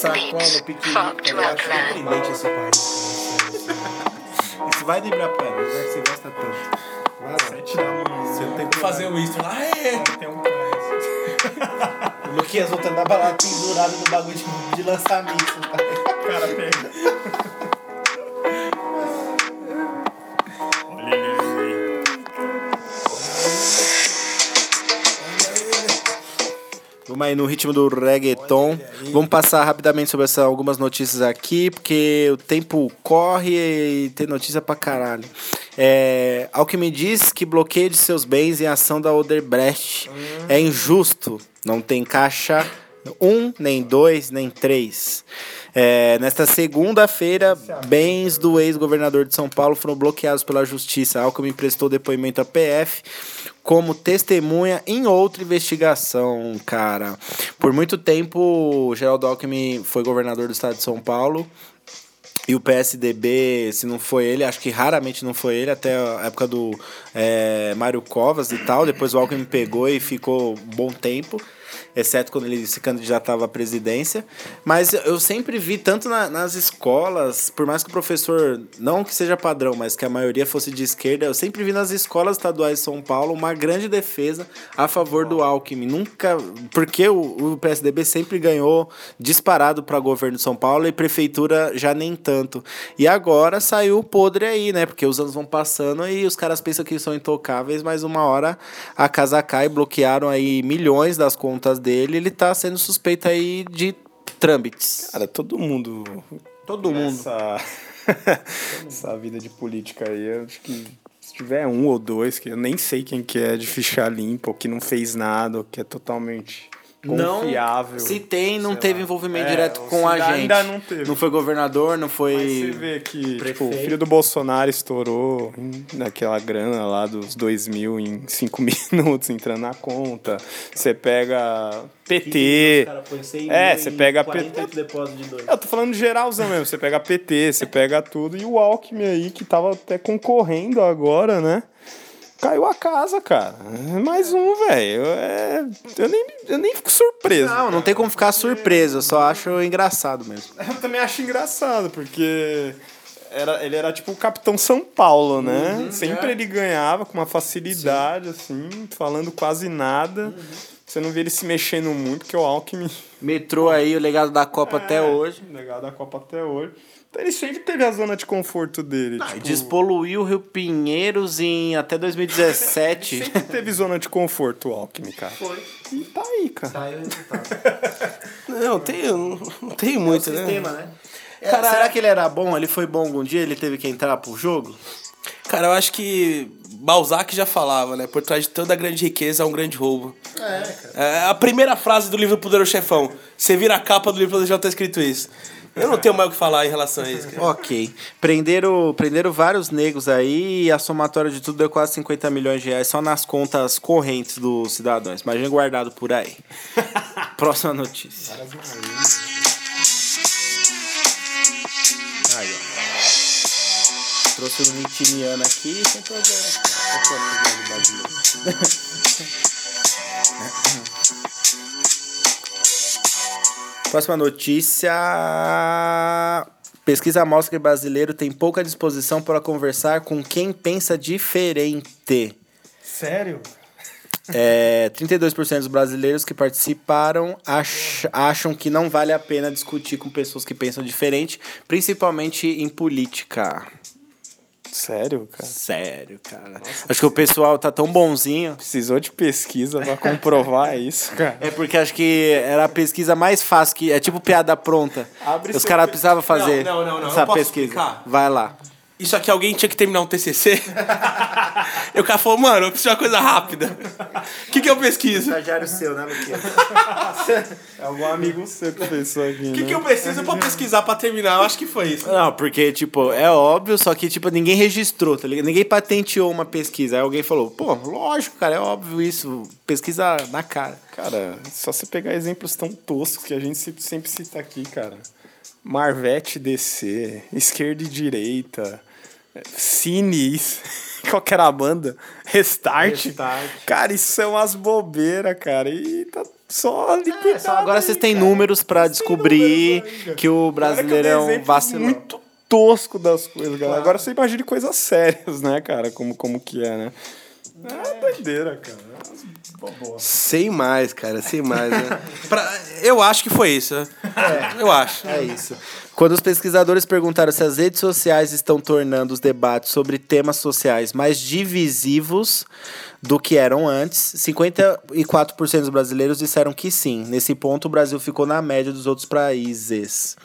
Tá piquenique. Eu acho surpreendente esse país. Isso vai no Ibirapuera, o lugar que você gosta tanto. Vai lá. Você não tem Fazer o Easter lá. É. Tem um cara. O Luquinhas voltando da balada pendurado no bagulho de, de lançamento. cara pega. Vamos aí no ritmo do reggaeton. Vamos passar rapidamente sobre essa, algumas notícias aqui, porque o tempo corre e tem notícia pra caralho. É, ao que me diz que bloqueio de seus bens em ação da Odebrecht é injusto. Não tem caixa Um, nem dois, nem três. É, nesta segunda-feira, bens do ex-governador de São Paulo foram bloqueados pela justiça. Alckmin prestou depoimento à PF como testemunha em outra investigação, cara. Por muito tempo, Geraldo Alckmin foi governador do estado de São Paulo. E o PSDB, se não foi ele, acho que raramente não foi ele, até a época do é, Mário Covas e tal. Depois o Alckmin pegou e ficou bom tempo exceto quando ele se candidatava à presidência. Mas eu sempre vi, tanto na, nas escolas, por mais que o professor, não que seja padrão, mas que a maioria fosse de esquerda, eu sempre vi nas escolas estaduais de São Paulo uma grande defesa a favor do Alckmin. Nunca. Porque o, o PSDB sempre ganhou disparado para governo de São Paulo e prefeitura já nem tanto. E agora saiu o podre aí, né? Porque os anos vão passando e os caras pensam que são intocáveis, mas uma hora a casa cai, bloquearam aí milhões das contas dele, ele tá sendo suspeito aí de trâmites. Cara, todo mundo. Todo mundo. Essa, essa vida de política aí, eu acho que se tiver um ou dois, que eu nem sei quem que é de ficha limpa, ou que não fez nada, ou que é totalmente confiável. Não, se tem, não teve lá. envolvimento É, direto com a ainda gente. não teve. Não foi governador, não foi. Mas você vê que tipo, o filho do Bolsonaro estourou naquela grana lá dos 2 mil em 5 minutos entrando na conta. Você pega PT. É, você pega PT. Eu tô falando geralzão mesmo. Você pega PT, você pega tudo. E o Alckmin aí, que tava até concorrendo agora, né? Caiu a casa, cara. Mais um, velho. É, eu, nem, eu nem fico surpreso. Não, não tem como ficar surpreso, eu só acho engraçado mesmo. Eu também acho engraçado, porque era, ele era tipo o Capitão São Paulo, né? Sempre ele ganhava com uma facilidade, assim, falando quase nada. Você não vê ele se mexendo muito, porque o Alckmin. Metrô aí, o legado da Copa até hoje. Legal da Copa até hoje. Então ele sempre teve a zona de conforto dele. E tipo, Despoluiu o Rio Pinheiros em até 2017. sempre teve zona de conforto o Alckmin, cara. Foi. E tá aí, cara. Não, tem, não tem muito, né? né? Cara, será que ele era bom? Ele foi bom algum dia? Ele teve que entrar pro jogo? Cara, eu acho que Balzac já falava, né? Por trás de toda grande riqueza há um grande roubo. É, cara. a primeira frase do livro do Poderoso Chefão. Você vira a capa do livro já tá escrito isso. Eu não tenho mais o que falar em relação a isso, cara. Ok. Prenderam, prenderam vários negros aí e a somatória de tudo deu quase 50 milhões de reais só nas contas correntes dos cidadãos. Imagina guardado por aí. Próxima notícia. Aí, ó. Trouxe um nitiniano aqui sem problema. Próxima notícia. Pesquisa mostra que brasileiro tem pouca disposição para conversar com quem pensa diferente. Sério? É, 32% dos brasileiros que participaram ach- acham que não vale a pena discutir com pessoas que pensam diferente, principalmente em política. Sério, cara? Sério, cara. acho que o pessoal tá tão bonzinho. Precisou de pesquisa pra comprovar isso, cara. É porque acho que era a pesquisa mais fácil, que é tipo piada pronta. Abre Os caras precisavam fazer Não, não, não, essa pesquisa. explicar? Vai lá. Isso aqui alguém tinha que terminar um TCC. e o cara falou, mano, eu preciso de uma coisa rápida. O que, que eu pesquiso? O Estagiário seu, né, Luquinha? É algum amigo seu que pensou aqui, que, né? que eu preciso pra pesquisar pra terminar? Eu acho que foi isso. Não, porque, tipo, é óbvio, só que, tipo, ninguém registrou, tá ligado? Ninguém patenteou uma pesquisa. Aí alguém falou, pô, lógico, cara, é óbvio isso. Pesquisa na cara. Cara, só você pegar exemplos tão toscos que a gente se- sempre cita aqui, cara. Marvete DC, esquerda e direita, Cines, qual que era a banda? Restart. Restart. Cara, isso são umas bobeiras, cara. E tá só liquidado. É, Só agora aí, vocês têm cara. números pra Tem descobrir números que o dei é um vacilão. muito tosco das coisas, galera. Agora você imagine coisas sérias, né, cara? Como, como que é, né? É doideira, cara. É. Sem mais, cara, sem mais, né? Pra- eu acho que foi isso. né? Eu acho. É isso. Quando os pesquisadores perguntaram se as redes sociais estão tornando os debates sobre temas sociais mais divisivos do que eram antes, 54% dos brasileiros disseram que sim. Nesse ponto, o Brasil ficou na média dos outros países.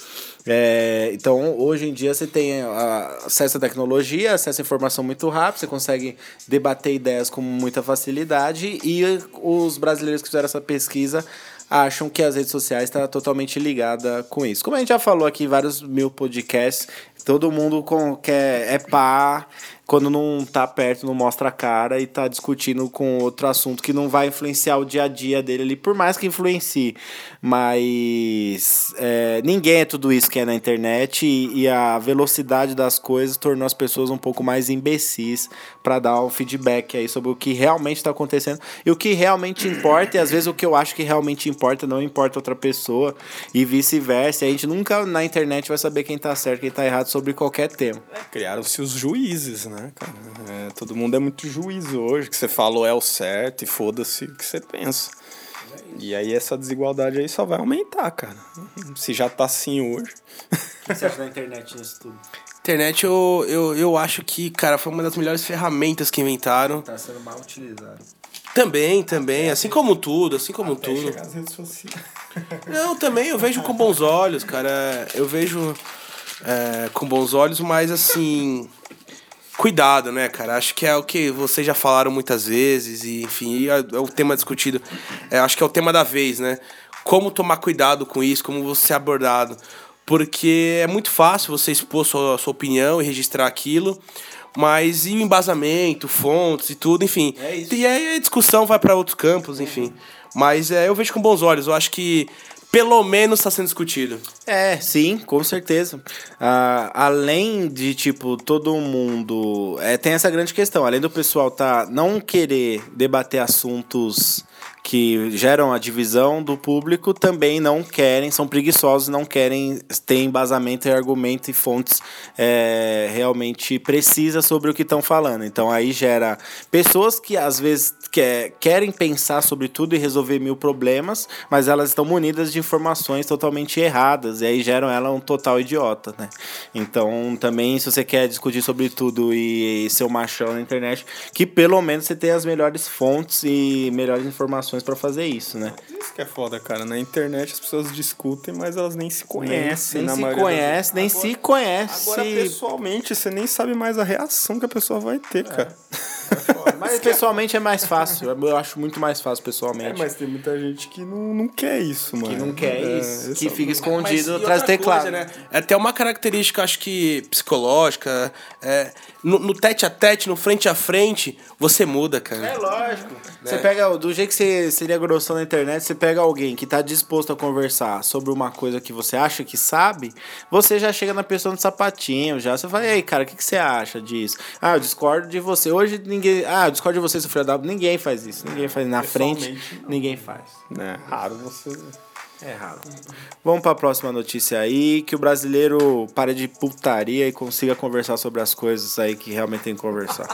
É, então, hoje em dia, você tem ah, acesso à tecnologia, acesso à informação muito rápido, você consegue debater ideias com muita facilidade e os brasileiros que fizeram essa pesquisa acham que as redes sociais estão totalmente ligada com isso. Como a gente já falou aqui em vários mil podcasts, todo mundo com, quer, é pá, quando não tá perto, não mostra a cara e tá discutindo com outro assunto que não vai influenciar o dia a dia dele ali, por mais que influencie. Mas é, ninguém é tudo isso que é na internet e, e, a velocidade das coisas tornou as pessoas um pouco mais imbecis para dar um feedback aí sobre o que realmente está acontecendo e o que realmente importa, e às vezes o que eu acho que realmente importa não importa outra pessoa e vice-versa. A gente nunca na internet vai saber quem tá certo, quem tá errado sobre qualquer tema. Criaram-se os juízes, né, cara? É, todo mundo é muito juiz hoje, que você falou é o certo e foda-se o que você pensa. E aí essa desigualdade aí só vai aumentar, cara. Se já tá assim hoje. O que você acha da internet nisso tudo? Internet, eu, eu, eu acho que, cara, foi uma das melhores ferramentas que inventaram. Tá sendo mal utilizado. Também, também, assim como tudo, assim como Até tudo. chegar às redes sociais. Não, também eu vejo com bons olhos, cara. Eu vejo é, com bons olhos, mas assim. Cuidado, né, cara? Acho que é o que vocês já falaram muitas vezes, e enfim, é, é o tema discutido. É, acho que é o tema da vez, né? Como tomar cuidado com isso, como você ser abordado. Porque é muito fácil você expor sua, sua opinião e registrar aquilo, mas e o embasamento, fontes e tudo, enfim. É isso. E aí a discussão vai para outros campos, enfim. Mas é, eu vejo com bons olhos. Eu acho que pelo menos está sendo discutido. É, sim, com certeza. Ah, além de, tipo, todo mundo. É, tem essa grande questão. Além do pessoal tá não querer debater assuntos que geram a divisão do público, também não querem, são preguiçosos, não querem ter embasamento e argumento e fontes é, realmente precisas sobre o que estão falando. Então aí gera pessoas que às vezes quer, querem pensar sobre tudo e resolver mil problemas, mas elas estão munidas de informações totalmente erradas, e aí geram ela um total idiota, né? Então também, se você quer discutir sobre tudo e, ser um machão na internet, que pelo menos você tenha as melhores fontes e melhores informações para fazer isso, né? Isso que é foda, cara. Na internet as pessoas discutem, mas elas nem se conhecem. nem na se maioria das conhece, vezes. nem se conhece. Agora, pessoalmente, você nem sabe mais a reação que a pessoa vai ter, cara. Mas pessoalmente é mais fácil. Eu acho muito mais fácil É, pessoalmente. mas tem muita gente que não, não quer isso, mano. que não quer É, isso, que é fica. Mas escondido atrás do teclado. coisa, né? É até uma característica, acho que psicológica. É, no, no tete a tete, no frente a frente, você muda, cara. É lógico. Você pega, do jeito que você seria grossão na internet, você pega alguém que tá disposto a conversar sobre uma coisa que você acha que sabe, você já chega na pessoa no sapatinho, já. Você fala, e aí, cara, o que, que você acha disso? Ah, eu discordo de você. Hoje ninguém. Ah, eu discordo de você, seu filho da. Ninguém faz isso. Ninguém faz. Na frente, Pessoalmente, ninguém faz. É raro você. É errado. Vamos para a próxima notícia aí, que o brasileiro pare de putaria e consiga conversar sobre as coisas aí que realmente tem que conversar.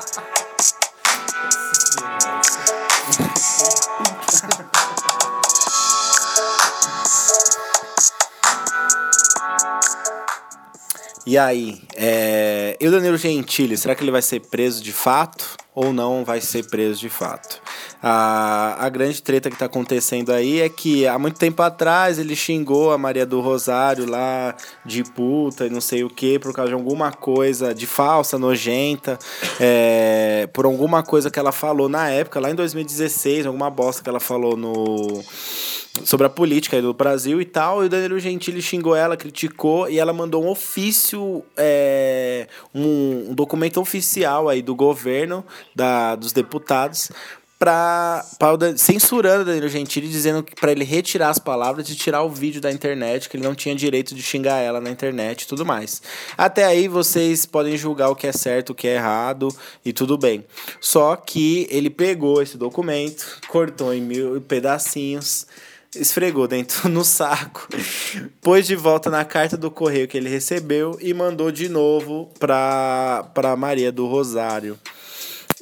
E aí, é... e o Danilo Gentili, será que ele vai ser preso de fato ou não vai ser preso de fato? A, a grande treta que tá acontecendo aí é que há muito tempo atrás ele xingou a Maria do Rosário lá de puta e não sei o que por causa de alguma coisa de falsa, nojenta, é, por alguma coisa que ela falou na época, lá em 2016, alguma bosta que ela falou no sobre a política aí do Brasil e tal, e o Danilo Gentili xingou ela, criticou, e ela mandou um ofício, é, um, um documento oficial aí do governo, da, dos deputados, pra, pra Dan- censurando o Danilo Gentili, dizendo que para ele retirar as palavras e tirar o vídeo da internet, que ele não tinha direito de xingar ela na internet e tudo mais. Até aí vocês podem julgar o que é certo, o que é errado e tudo bem. Só que ele pegou esse documento, cortou em mil pedacinhos, esfregou dentro no saco, pôs de volta na carta do correio que ele recebeu e mandou de novo pra Maria do Rosário.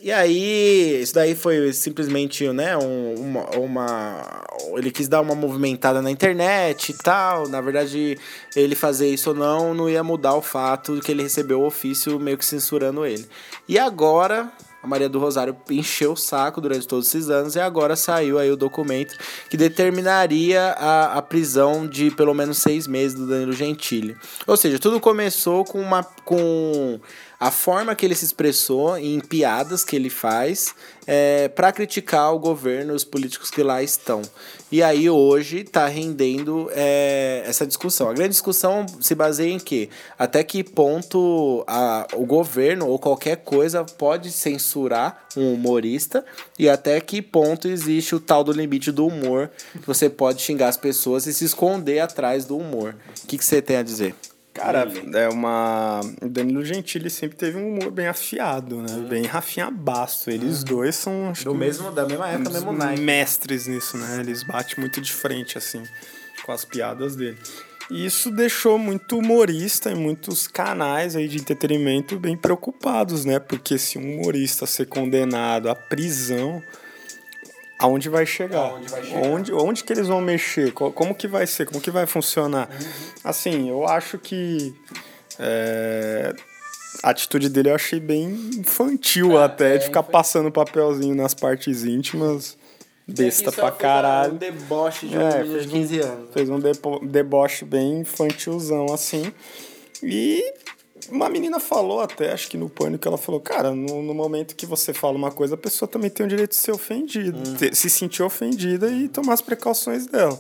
E aí, isso daí foi simplesmente, né, um- uma, uma... Ele quis dar uma movimentada na internet e tal. Na verdade, ele fazer isso ou não não ia mudar o fato que ele recebeu o ofício meio que censurando ele. E agora, a Maria do Rosário encheu o saco durante todos esses anos e agora saiu aí o documento que determinaria a, a prisão de pelo menos seis meses do Danilo Gentili. Ou seja, tudo começou com uma... com a forma que ele se expressou em piadas que ele faz é, para criticar o governo, os políticos que lá estão. E aí hoje está rendendo é, essa discussão. A grande discussão se baseia em que até que ponto a, o governo ou qualquer coisa pode censurar um humorista e até que ponto existe o tal do limite do humor que você pode xingar as pessoas e se esconder atrás do humor. O que, que você tem a dizer? Cara, é uma. O Danilo Gentili sempre teve um humor bem afiado, né? Bem Rafinha Basto. Eles dois são. Acho Do que, mesmo, da mesma época, mesmo naipe. mestres nisso, né? Eles batem muito de frente, assim, com as piadas dele. E isso deixou muito humorista e muitos canais aí de entretenimento bem preocupados, né? Porque se um humorista ser condenado à prisão, aonde vai chegar? Aonde vai chegar? Onde, onde que eles vão mexer? Co- Como que vai ser? Como que vai funcionar? Assim, eu acho que é, a atitude dele eu achei bem infantil até, de ficar passando papelzinho nas partes íntimas. Besta pra caralho. Um deboche de um É, de um- 15 anos. Fez um depo- deboche bem infantilzão, assim. E uma menina falou até, acho que no pânico, ela falou, cara, no, no momento que você fala uma coisa, a pessoa também tem o direito de ser ofendida, ter- se sentir ofendida e tomar as precauções dela.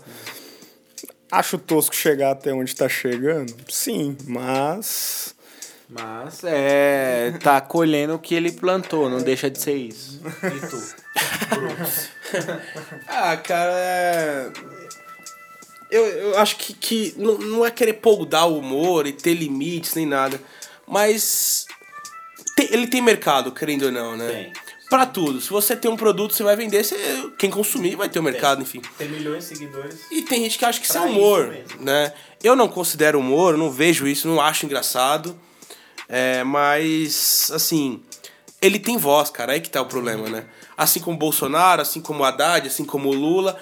Acho tosco chegar até onde tá chegando? Sim, mas. Mas é. Tá colhendo o que ele plantou, não deixa de ser isso. E tu? Ah, cara, é... Eu, eu acho que, que não, não é querer poldar o humor e ter limites nem nada. Mas tem- ele tem mercado, querendo ou não, né? Tem. Pra tudo. Se você tem um produto, você vai vender, você, quem consumir vai ter o mercado, enfim. Tem milhões de seguidores. E tem gente que acha que isso é humor, isso né? Eu não considero humor, não vejo isso, não acho engraçado. É, mas, assim, ele tem voz, cara, aí que tá o problema, né? Assim como Bolsonaro, assim como Haddad, assim como o Lula,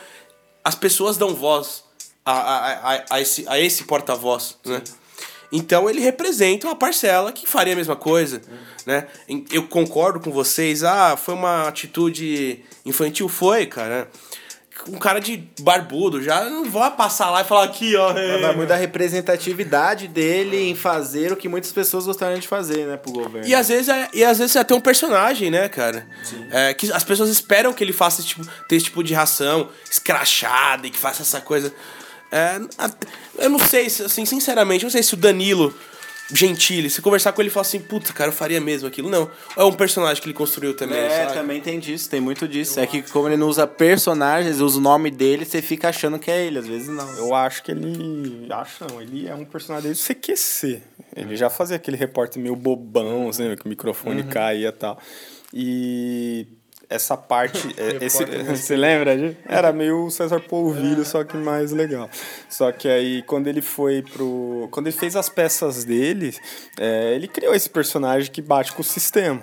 as pessoas dão voz a, a, a, a esse, a esse porta-voz, né? Então ele representa uma parcela que faria a mesma coisa, né? Eu concordo com vocês, ah, foi uma atitude infantil, foi, cara. Um cara de barbudo já não vai passar lá e falar aqui, ó. é. Vai muito da representatividade dele em fazer o que muitas pessoas gostariam de fazer, né, pro governo. E às vezes é, e às vezes é até um personagem, né, cara? É, que as pessoas esperam que ele faça esse tipo, ter esse tipo de ração escrachada e que faça essa coisa. É, eu não sei, se, assim, sinceramente, eu não sei se o Danilo Gentili, se conversar com ele e falar assim, puta, cara, eu faria mesmo aquilo. Não. Ou é um personagem que ele construiu também, É, sabe? também tem disso, tem muito disso. é que como ele não usa personagens, usa o nome dele, você fica achando que é ele, às vezes não. Eu acho que ele. Acho não, ele é um personagem desde o CQC. Ele já fazia aquele repórter meio bobão, assim, que o microfone caía e tal. E essa parte. é, esse, você lembra? gente? Era meio o César Polvilho, só que mais legal. Só que aí, quando ele foi pro. Quando ele fez as peças dele, é, ele criou esse personagem que bate com o sistema.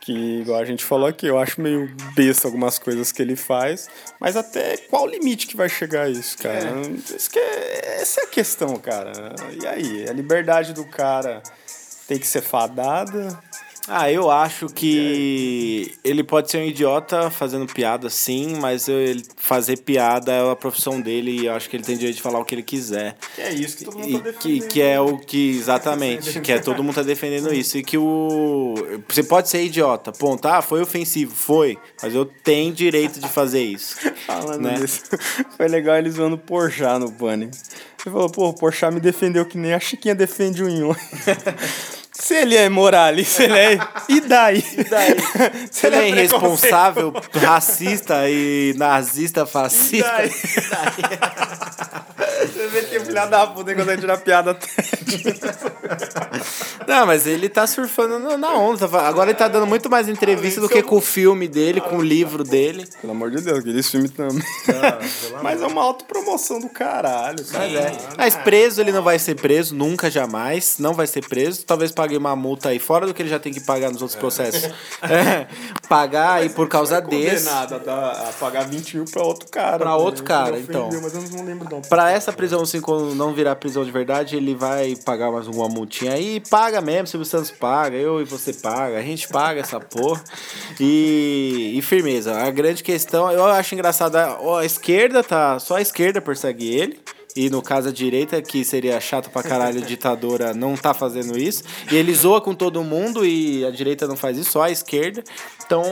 Que, igual a gente falou aqui, eu acho meio besta algumas coisas que ele faz, mas até qual o limite que vai chegar isso, cara? Isso que é, essa é a questão, cara. E aí, a liberdade do cara tem que ser fadada. Ah, eu acho que ele pode ser um idiota fazendo piada, sim, mas ele fazer piada é a profissão dele e eu acho que ele tem direito de falar o que ele quiser. Que é isso que todo mundo E tá que, defendendo. que é o que, exatamente, que é todo mundo tá defendendo isso. E que o. Você pode ser idiota, ponto. Ah, foi ofensivo, foi. Mas eu tenho direito de fazer isso. Falando né? nisso, foi legal eles zoando o Porchat no Pânico. Ele falou, pô, o Porchat me defendeu que nem a Chiquinha defende o Inho. Se ele é moralista, ele é... E daí? E daí? Se ele é preconceituoso. irresponsável, racista e nazista, E fascista. daí? Você vê que é filha da puta quando a gente tirar piada até. Não, mas ele tá surfando na onda. tá Agora ele tá dando muito mais entrevista do que com o filme dele, com o livro dele. Pelo amor de Deus, aquele filme também. Mas é uma autopromoção do caralho. Mas é. Mas preso ele não vai ser preso, nunca, jamais. Não vai ser preso. Talvez pague uma multa aí fora do que ele já tem que pagar nos outros processos. É, pagar aí por causa desse. A, a pagar 20 mil pra outro cara. Pra outro cara, ofendeu, então. Mas eu não lembro não. Pra essa prisão, assim, quando não virar prisão de verdade, ele vai pagar mais alguma multinha aí. Paga mesmo, Silvio Santos paga, eu e você paga, a gente paga essa porra. E, e firmeza. A grande questão, eu acho engraçado, a, a esquerda tá. Só a esquerda persegue ele. E no caso a direita, que seria chato pra caralho, ditadora, não tá fazendo isso. E ele zoa com todo mundo e a direita não faz isso, só a esquerda. Então,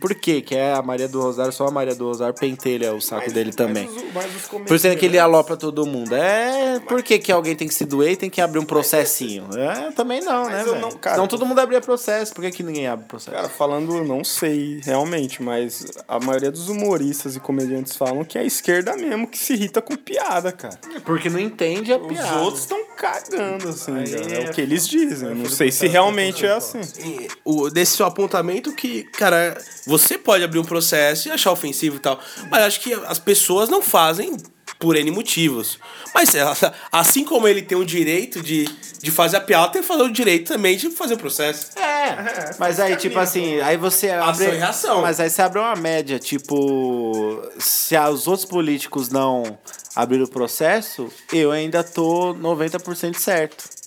por quê? Que é a Maria do Rosário, só a Maria do Rosário pentelha o saco dele também. Mas os- mas os Por é que ele alopra todo mundo. É, por que, que alguém tem que se doer e tem que abrir um processinho? É, também não, né, Mas velho? não- cara, todo mundo abria processo, por que, que ninguém abre processo? Cara, falando, não sei realmente, mas a maioria dos humoristas e comediantes falam que é a esquerda mesmo que se irrita com piada, cara. Porque não entende a Os piada. outros estão cagando, assim, Aí cara. é é o que eles dizem. Não sei se processo, realmente é assim. E o, desse seu apontamento que, cara, você pode abrir um processo e achar ofensivo e tal. Mas acho que as pessoas não fazem por N motivos. Mas ela- assim como ele tem o direito de, de fazer a piada, tem que fazer o direito também de fazer o processo. É, mas aí, tipo assim, aí você abre. Ação e reação. Mas aí você abre uma média, tipo, se os outros políticos não abrirem o processo, eu ainda tô 90% certo.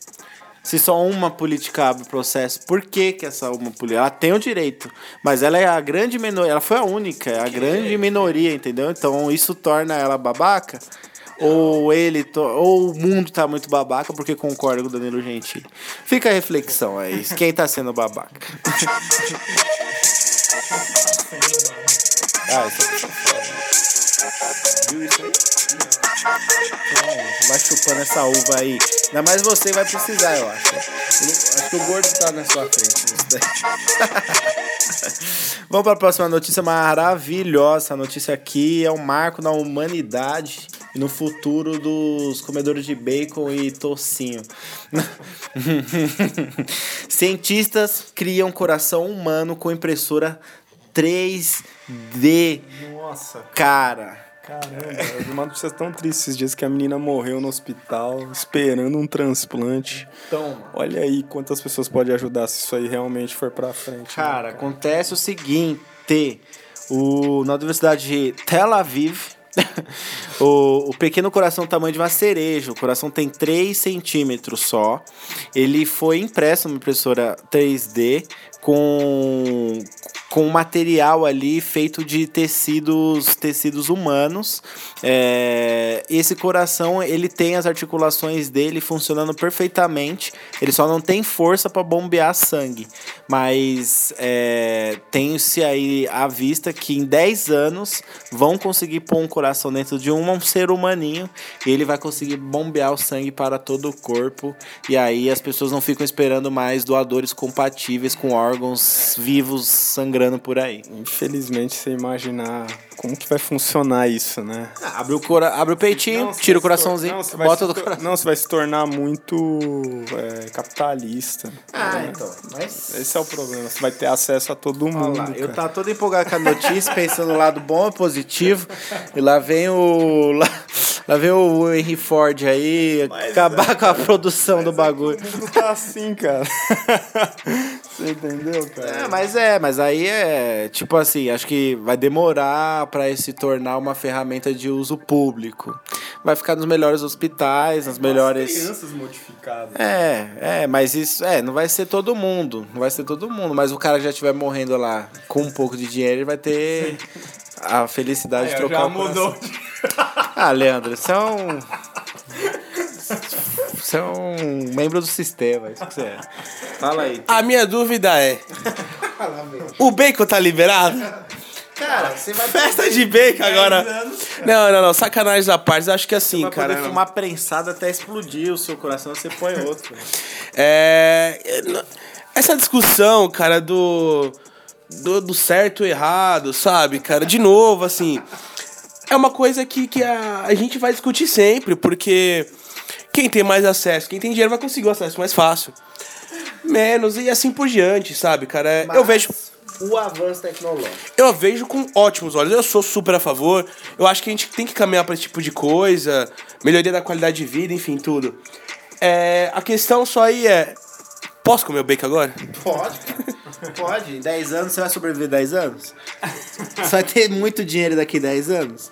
Se só uma política abre o processo, por que, que essa uma política? Ela tem o direito, mas ela é a grande minoria, ela foi a única, é a grande minoria, entendeu? Então isso torna ela babaca. Ou ele, ou o mundo tá muito babaca porque concorda com o Danilo Gentili. Fica a reflexão aí, quem tá sendo babaca. ah, isso aqui é foda. Viu isso aí? Então, vai chupando essa uva aí. Ainda mais você vai precisar, eu acho. Acho que o gordo tá na sua frente. Vamos para a próxima notícia maravilhosa. A notícia aqui é um marco na humanidade e no futuro dos comedores de bacon e tocinho. Cientistas criam coração humano com impressora 3D. Nossa, Cara. Caramba. Eu uma notícia tão triste esses dias que a menina morreu no hospital esperando um transplante. Toma. Olha aí quantas pessoas pode ajudar se isso aí realmente for pra frente. né, Cara, acontece o seguinte: o, na Universidade de Tel Aviv, o, o pequeno coração tamanho de uma cereja, o coração tem 3 centímetros só. Ele foi impresso numa impressora 3D com com material ali feito de tecidos tecidos humanos. É, esse coração ele tem as articulações dele funcionando perfeitamente. Ele só não tem força para bombear sangue. Mas é, tem-se aí à vista que em 10 anos vão conseguir pôr um coração dentro de um, um ser humaninho. E ele vai conseguir bombear o sangue para todo o corpo. E aí as pessoas não ficam esperando mais doadores compatíveis com órgãos vivos sangrando por aí. Infelizmente, você imaginar como que vai funcionar isso, né? Abre o, cora abre o peitinho, Não, tira o coraçãozinho, não, bota do coração. Não, você vai se tornar muito é, capitalista. Ah, então. Mas... Esse é o problema. Você vai ter acesso a todo Olha mundo. lá, eu tava todo empolgado com a notícia, pensando no lado bom e positivo. E lá vem o. Lá, lá vem o Henry Ford aí Mas acabar é, com a produção do Mas é bagulho. que O mundo tá assim, cara. Você entendeu, cara? É, mas é, mas aí é tipo assim, acho que vai demorar pra se tornar uma ferramenta de uso público. Vai ficar nos melhores hospitais, nas melhores. crianças modificadas. É, é, mas isso, é, não vai ser todo mundo, não vai ser todo mundo, mas o cara que já estiver morrendo lá com um pouco de dinheiro, ele vai ter a felicidade de Aí, trocar já o mudou. Ah, Leandro, você é um você é um membro do sistema, isso que você é. Fala aí. A minha dúvida é: o bacon tá liberado? Cara, você vai Festa de bacon agora. Não, não, não, sacanagem da parte. Acho que assim, vai cara. poder fumar prensado até explodir o seu coração, você põe outro. É. Essa discussão, cara, do. Do, do certo e errado, sabe, cara? De novo, assim. É uma coisa que, que a, a gente vai discutir sempre, porque quem tem mais acesso, quem tem dinheiro vai conseguir o acesso mais fácil. Menos e assim por diante, sabe, cara? É, eu vejo. O avanço tecnológico. Eu vejo com ótimos olhos. Eu sou super a favor. Eu acho que a gente tem que caminhar para esse tipo de coisa, melhoria da qualidade de vida, enfim, tudo. É, a questão só aí é. Posso comer o bacon agora? Pode, pode. Em 10 anos você vai sobreviver 10 anos? Você vai ter muito dinheiro daqui a 10 anos?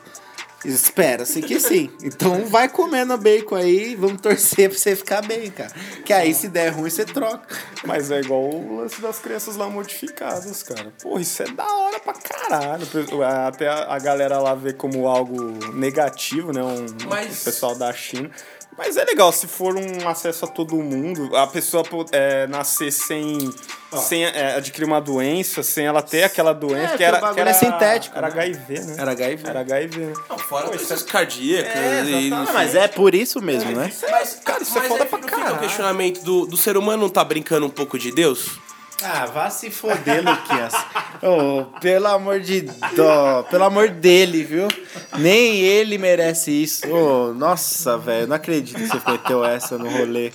Espera-se que sim. Então vai comendo bacon aí, vamos torcer pra você ficar bem, cara. Que aí se der ruim, você troca. Mas é igual o lance das crianças lá modificadas, cara. Pô, isso é da hora pra caralho. Até a, a galera lá vê como algo negativo, né? Um, Mas- O pessoal da China. Mas é legal, se for um acesso a todo mundo, a pessoa é, nascer sem, sem é, adquirir uma doença, sem ela ter aquela doença, É, que que era, que era é sintético, Era né? HIV, né? Era HIV. Era HIV, né? Não, fora Pô, doenças isso cardíacas É, e... exatamente. Ah, mas é por isso mesmo, né? Mas, Cara, isso é mas foda aí pra não caralho. o questionamento do, do ser humano não tá brincando um pouco de Deus? Ah, vá se foder, Luquinhas. Ô, pelo amor de dó, pelo amor dele, viu? Nem ele merece isso. Ô, nossa, velho, não acredito que você meteu essa no rolê.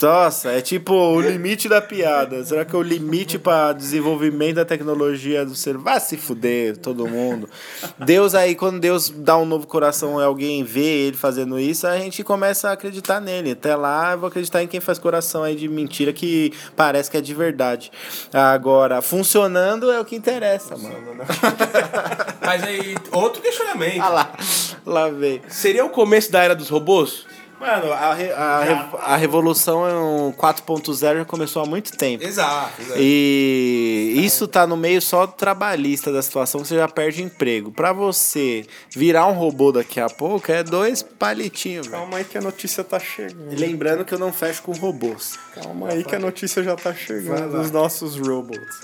Nossa, é tipo o limite da piada. Será que é o limite para desenvolvimento da tecnologia do ser? Vai se fuder, todo mundo. Deus aí, quando Deus dá um novo coração e alguém vê ele fazendo isso, a gente começa a acreditar nele. Até lá, eu vou acreditar em quem faz coração aí de mentira que parece que é de verdade. Agora, funcionando é o que interessa, mano. Mas aí, outro questionamento. Ah lá, lá vem. Seria o começo da era dos robôs? Mano, a, re- a, re- a revolução é um 4.0 já começou há muito tempo. Exato. E isso tá no meio só do trabalhista da situação, você já perde emprego. Pra você virar um robô daqui a pouco, é dois palitinhos, velho. Calma aí que a notícia tá chegando. E Lembrando que eu não fecho com robôs. Calma aí que a notícia já tá chegando dos nossos robots.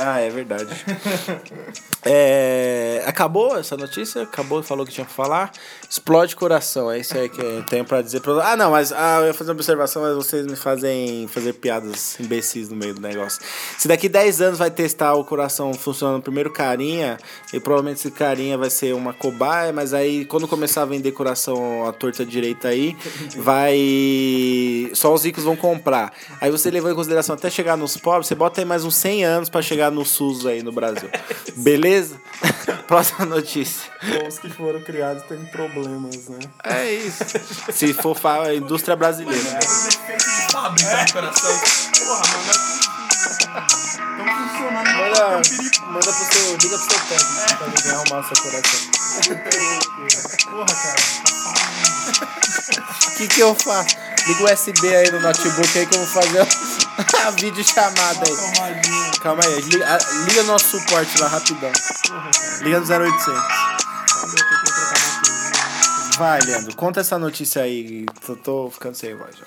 Ah, é verdade. É, acabou essa notícia? Acabou, falou que tinha que falar. Explode coração, é isso aí que eu tenho pra dizer. Pra... Ah, não, mas ah, eu ia fazer uma observação, mas vocês me fazem fazer piadas imbecis no meio do negócio. Se daqui 10 anos vai testar o coração funcionando primeiro carinha, e provavelmente esse carinha vai ser uma cobaia, mas aí quando começar a vender coração à torta direita aí, vai. Só os ricos vão comprar. Aí você levou em consideração até chegar nos pobres, você bota aí mais uns 100 anos pra chegar no SUS aí no Brasil. Beleza? Próxima notícia. Os que foram criados têm problemas, né? É isso. Se for a indústria brasileira. Fábrica de coração. Porra, mano. Manda, manda pro seu. Liga pro seu técnico pra ele arrumar o seu coração. Porra, cara. O que, que eu faço? Liga o USB aí no notebook aí que eu vou fazer a videochamada aí. Calma aí, liga, liga nosso suporte lá rapidão. Liga no 0800. Vai, Leandro, conta essa notícia aí. Tô, tô ficando sem voz já.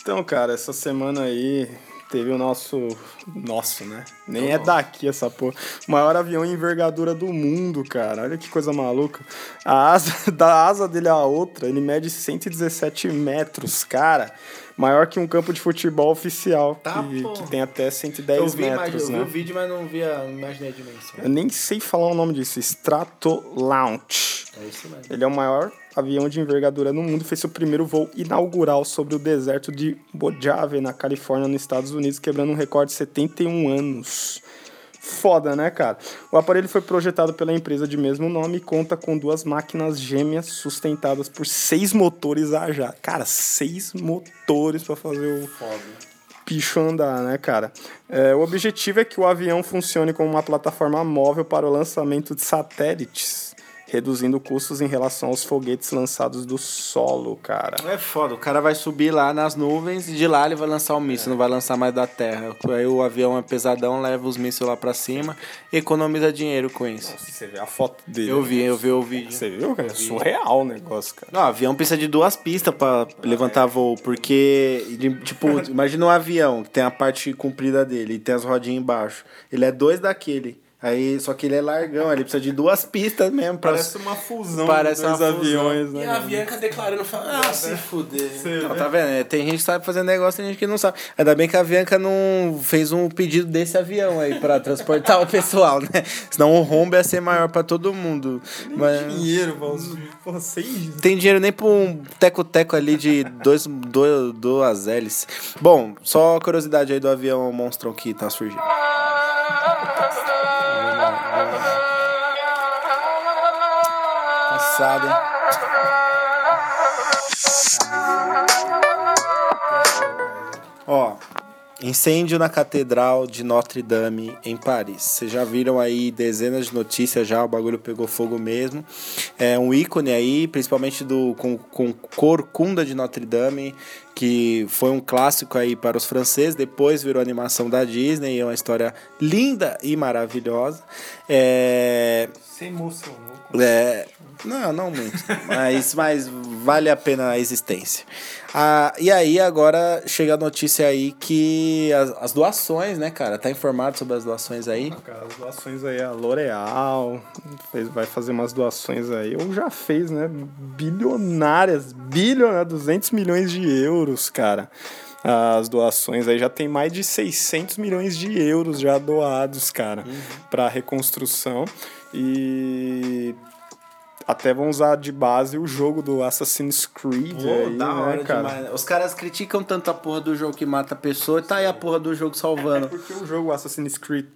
Então, cara, essa semana aí teve o nosso. Nosso, né? Nem é daqui essa porra. O maior avião em envergadura do mundo, cara. Olha que coisa maluca. A asa, da asa dele à outra, ele mede 117 metros, cara. Maior que um campo de futebol oficial, Tá, que, que tem até 110 Eu vi, metros, imagi- eu vi né? o vídeo, mas não vi a, não imaginei a dimensão. Eu nem sei falar o nome disso. Stratolaunch. É isso mesmo. Ele é o maior avião de envergadura no mundo e fez seu primeiro voo inaugural sobre o deserto de Mojave, na Califórnia, nos Estados Unidos, quebrando um recorde de 71 anos. Foda, né, cara? O aparelho foi projetado pela empresa de mesmo nome e conta com duas máquinas gêmeas sustentadas por seis motores a jato. Cara, seis motores para fazer o bicho andar, né, cara? É, o objetivo é que o avião funcione como uma plataforma móvel para o lançamento de satélites, reduzindo custos em relação aos foguetes lançados do solo, cara. É foda, o cara vai subir lá nas nuvens e de lá ele vai lançar o míssil, não vai lançar mais da terra. Aí o avião é pesadão, leva os mísseis lá pra cima e economiza dinheiro com isso. Você vê a foto dele. Eu vi, eu vi o vídeo. Você viu, cara? É surreal o negócio, cara. Não, o avião precisa de duas pistas pra levantar voo, porque, tipo, imagina um avião que tem a parte comprida dele e tem as rodinhas embaixo. Ele é dois daquele. Aí, só que ele é largão, ele precisa de duas pistas mesmo pra. Parece uma fusão Parece dos uma dois fusão. aviões, E né? a Bianca declarando, falando, ah, se fuder. Não, tá vendo? É, Tem gente que sabe fazer negócio, tem gente que não sabe. Ainda bem que a Avianca não fez um pedido desse avião aí pra transportar o pessoal, né? Senão o rombo ia ser maior pra todo mundo. Mas Dinheiro. Porra, seis tem dinheiro nem pra um teco-teco ali de dois, dois, duas hélices. Bom, só curiosidade aí do avião monstrão que tá surgindo. Ó, Incêndio na Catedral de Notre Dame, em Paris. Vocês já viram aí dezenas de notícias já, o bagulho pegou fogo mesmo. É um ícone aí, principalmente do com, com Corcunda de Notre Dame, que foi um clássico aí para os franceses, depois virou animação da Disney, é uma história linda e maravilhosa. É... Você emocionou. É, não, não muito. mas, mas vale a pena a existência. Ah, e aí agora chega a notícia aí que as, as doações, né, cara? Tá informado sobre as doações aí? Cara, as doações aí, a L'Oreal vai fazer umas doações aí, ou já fez, né? Bilionárias, bilionárias, 200 milhões de euros, cara. As doações aí já tem mais de 600 milhões de euros já doados, cara, pra reconstrução. E até vão usar de base o jogo do Assassin's Creed aí, né, cara? Os caras criticam tanto a porra do jogo que mata a pessoa e tá aí a porra do jogo É salvando. porque o jogo Assassin's Creed,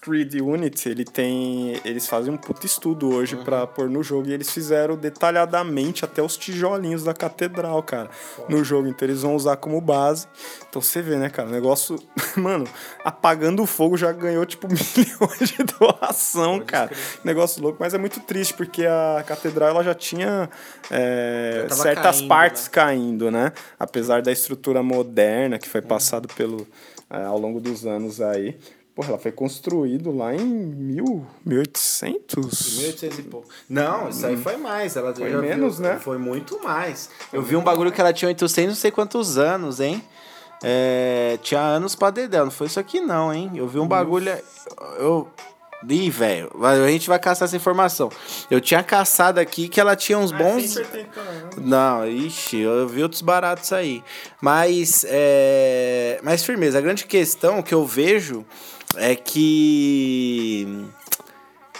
Creed Unity, ele tem. Eles fazem um puto estudo hoje pra pôr no jogo. E eles fizeram detalhadamente até os tijolinhos da catedral, cara. No jogo. Então eles vão usar como base. Então você vê, né, cara? O negócio. Mano, apagando o fogo já ganhou, tipo, milhões de doação, cara. Negócio louco, mas é muito triste, porque a catedral ela já tinha é, Já certas caindo, partes né? caindo, né? Apesar da estrutura moderna que foi passado pelo é, ao longo dos anos aí. Porra, ela foi construída lá em mil, 1800? 1800 e pouco. Não, isso aí foi mais. Ela Foi já viu- menos, né? Foi muito mais. Eu vi um bagulho que ela tinha 800 não sei quantos anos, hein? É, tinha anos pra dedéu. Não foi isso aqui não, hein? Eu vi um bagulho... Eu... Ih, velho, a gente vai caçar essa informação. Eu tinha caçado aqui que ela tinha uns bons... 180 anos. Não, ixi, eu vi outros baratos aí. Mas, é... Mas firmeza, a grande questão que eu vejo é que...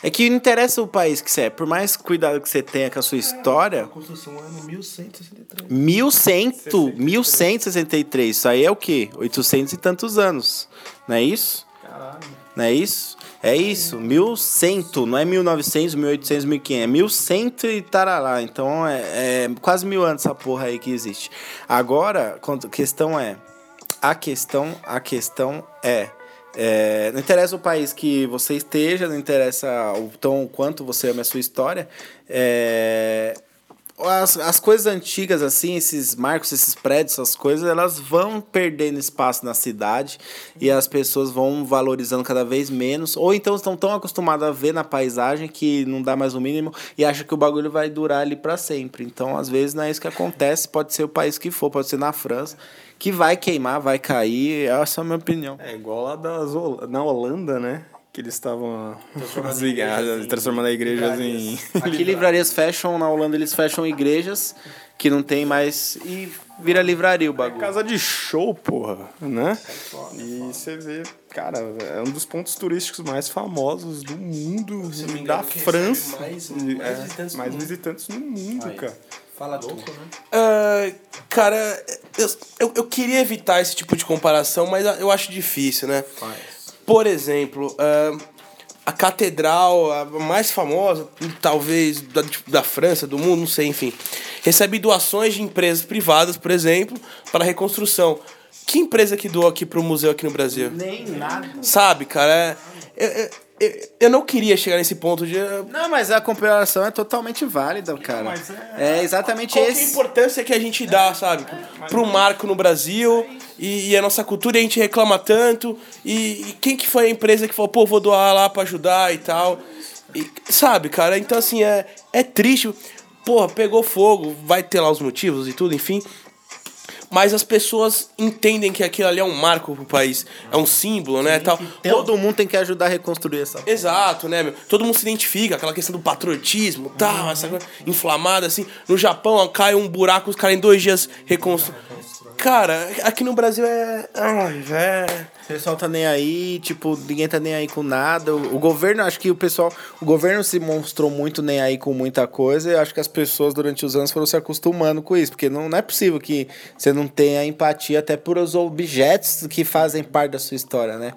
É que não interessa o país que você é. Por mais cuidado que você tenha com a sua história... A construção ano 1163. 1100, 1163. Isso aí é o quê? 800 e tantos anos. Não é isso? Caralho. Não é isso? É isso, 1100, não é 1900, 1800, 1500, é 1100 e tarará. Então é, é quase mil anos essa porra aí que existe. Agora, a questão é, a questão, a questão é, é, não interessa o país que você esteja, não interessa o tão quanto você ama a sua história, é, as, as coisas antigas, assim, esses marcos, esses prédios, essas coisas, elas vão perdendo espaço na cidade e as pessoas vão valorizando cada vez menos. Ou então estão tão acostumadas a ver na paisagem que não dá mais o mínimo e acham que o bagulho vai durar ali para sempre. Então, às vezes, não é isso que acontece. Pode ser o país que for, pode ser na França, que vai queimar, vai cair. Essa é a minha opinião. É igual lá das, na Holanda, né? Que eles estavam Transformando as igrejas igrejas- em- transformando igrejas em. Aqui livrarias fecham, na Holanda eles fecham igrejas que não tem mais e vira livraria o bagulho. Casa de show, porra, né? E você vê, cara, é um dos pontos turísticos mais famosos do mundo, da França. mais- mais É, visitantes do mais mundo. visitantes no mundo, cara. Fala tudo. Ah, cara, eu, eu, eu queria evitar esse tipo de comparação, mas eu acho difícil, né? Por exemplo, ah, a catedral a mais famosa, talvez, da, tipo, da França, do mundo, não sei, enfim, recebe doações de empresas privadas, por exemplo, para a reconstrução. Que empresa que doa aqui pro museu aqui no Brasil? Nem nada. Sabe, cara? é- eu, eu, eu, eu não queria chegar nesse ponto de. ah, Não, mas a comparação é totalmente válida, cara. mas é... exatamente Qual que é a esse. importância que a gente dá, sabe? Pro marco no Brasil e, e a nossa cultura e a gente reclama tanto. E, e quem que foi a empresa que falou, pô, vou doar lá pra ajudar e tal. E, sabe, cara? Então, assim, é, é triste. Porra, pegou fogo, vai ter lá os motivos e tudo, enfim. Mas as pessoas entendem que aquilo ali é um marco pro país. É um símbolo, né? Tal. Todo mundo tem que ajudar a reconstruir essa. Exato, né, meu? Todo mundo se identifica, aquela questão do patriotismo, tal, essa coisa inflamada, assim. No Japão, cai um buraco, os caras em dois dias reconstruem. Cara, aqui no Brasil é. Ai, velho. O pessoal tá nem aí, tipo, ninguém tá nem aí com nada. O, o governo, acho que o pessoal. O governo se mostrou muito nem aí com muita coisa. E eu acho que as pessoas durante os anos foram se acostumando com isso. Porque não, não é possível que você não tenha empatia até por os objetos que fazem parte da sua história, né?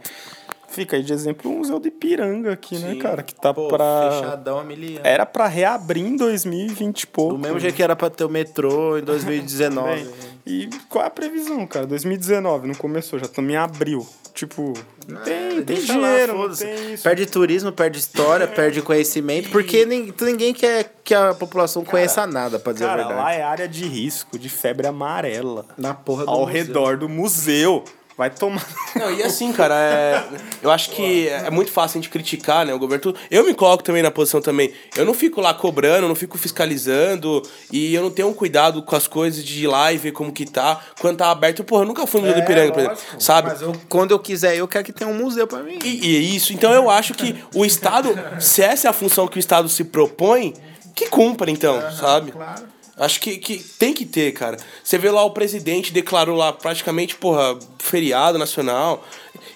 Fica aí de exemplo o Museu de Ipiranga aqui, né, Sim. cara? Que tá Pô, pra. fechadão a miliano. Era pra reabrir em 2020 e pouco. Do mesmo jeito que era pra ter o metrô em 2019. E qual é a previsão, cara? 2019, não começou, já estamos em abril. Tipo, não tem, tem É, lá, dinheiro, não foda-se. tem isso. Perde turismo, perde história, perde conhecimento, porque nin- ninguém quer que a população conheça nada, pra dizer Cara, a verdade. lá é área de risco, de febre amarela. Na porra do Ao museu. redor do museu. Vai tomar. Não, e assim, cara, é, eu acho que é muito fácil a gente criticar, né, o governo. Eu me coloco também na posição também. Eu não fico lá cobrando, eu não fico fiscalizando e eu não tenho um cuidado com as coisas de ir lá e ver como que tá. Quando tá aberto, porra, eu nunca fui no Museu do Ipiranga, por exemplo, sabe? Mas eu, quando eu quiser, eu quero que tenha um museu pra mim. E, e é isso. Então eu acho que o Estado, se essa é a função que o Estado se propõe, que cumpra, então, sabe? claro. Acho que, que tem que ter, cara. Você vê lá o presidente declarou lá praticamente, porra, feriado nacional.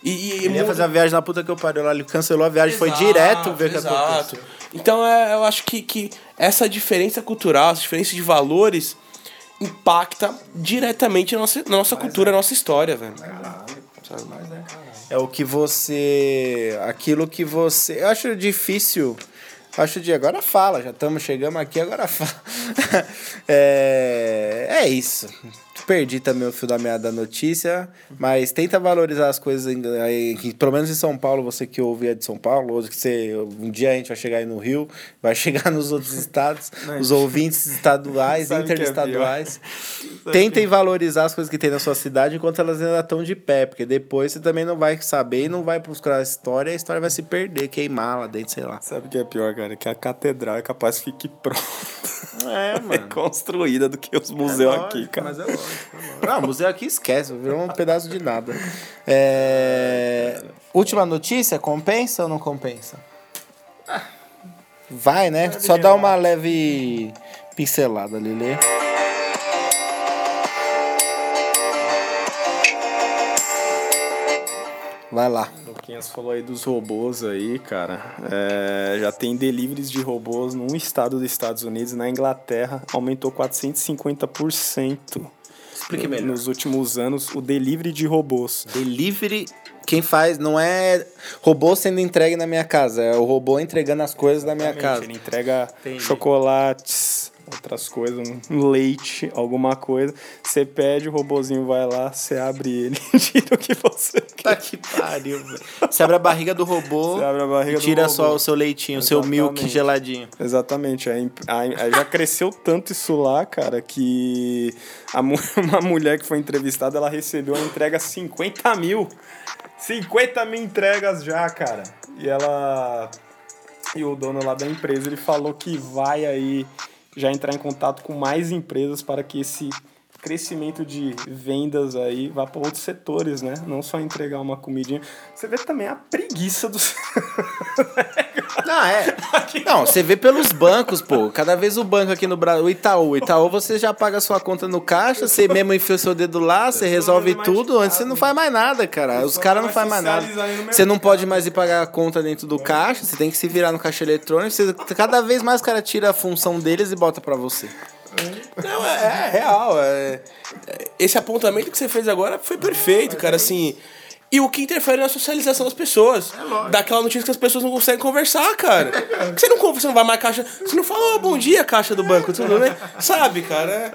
E, e Ele ia fazer a viagem na puta que eu pariu lá, ele cancelou a viagem, foi Exato, direto ver o que exato. aconteceu. Então é, eu acho que, que essa diferença cultural, essa diferença de valores impacta diretamente na nossa, na nossa cultura, na nossa história, velho. Sabe? É o que você. Aquilo que você. Eu acho difícil. Acho de. Agora fala, já estamos chegando aqui, agora fala. é, é isso. Perdi também o fio da meada da notícia, mas tenta valorizar as coisas, em- aí, que, pelo menos em São Paulo, você que ouve é de São Paulo, ou que você, um dia a gente vai chegar aí no Rio, vai chegar nos outros estados, os ouvintes estaduais, é interestaduais. Tentem valorizar as coisas que tem na sua cidade enquanto elas ainda estão de pé, porque depois você também não vai saber e não vai buscar a história, e a história vai se perder, queimar lá dentro, sei lá. Sabe o que é pior, cara? Que a catedral é capaz que fique pronta. É, mano. construída do que os museus aqui, cara. Mas é lógico. Não, o museu aqui esquece, virou um pedaço de nada. É, Última notícia, compensa ou não compensa? Vai, né? Só dá uma leve pincelada, Lili. Vai lá. Luquinhas falou aí dos robôs aí, cara. É, já tem deliveries de robôs num estado dos Estados Unidos, na Inglaterra, aumentou 450% Explique nos últimos anos o delivery de robôs. Delivery, quem faz não é robô sendo entregue na minha casa, é o robô entregando as coisas na minha casa. Ele entrega Entendi. chocolates, outras coisas, um leite, alguma coisa. Você pede, o robozinho vai lá, você abre ele tira o que você quer. Tá que pariu, velho. Você abre a barriga do robô barriga e tira do robô. só o seu leitinho, o seu milk geladinho. Exatamente. Aí, aí- aí já cresceu tanto isso lá, cara, que a uma mulher que foi entrevistada, ela recebeu a entrega 50 mil. 50 mil entregas já, cara. E ela. E o dono lá da empresa, ele falou que vai aí já entrar em contato com mais empresas para que esse crescimento de vendas aí vá para outros setores, né? Não só entregar uma comidinha. Você vê também a preguiça dos. Não, é. Não, você vê pelos bancos, pô. Cada vez o banco aqui no Brasil, o Itaú, o Itaú você já paga sua conta no caixa, você mesmo enfia o seu dedo lá, você resolve tudo, antes você não faz mais nada, cara. Os caras não fazem mais nada. Você não pode mais ir pagar a conta dentro do caixa, você tem que se virar no caixa eletrônico, você, cada vez mais o cara tira a função deles e bota pra você. Não, é, é real. é- é- esse apontamento que você fez agora foi perfeito, cara. Assim. E o que interfere na socialização das pessoas. Daquela notícia que as pessoas não conseguem conversar, cara. Que Você não conversa, você não vai mais caixa. Você não fala, "Ô, bom dia, caixa do banco, tudo bem? Sabe, cara?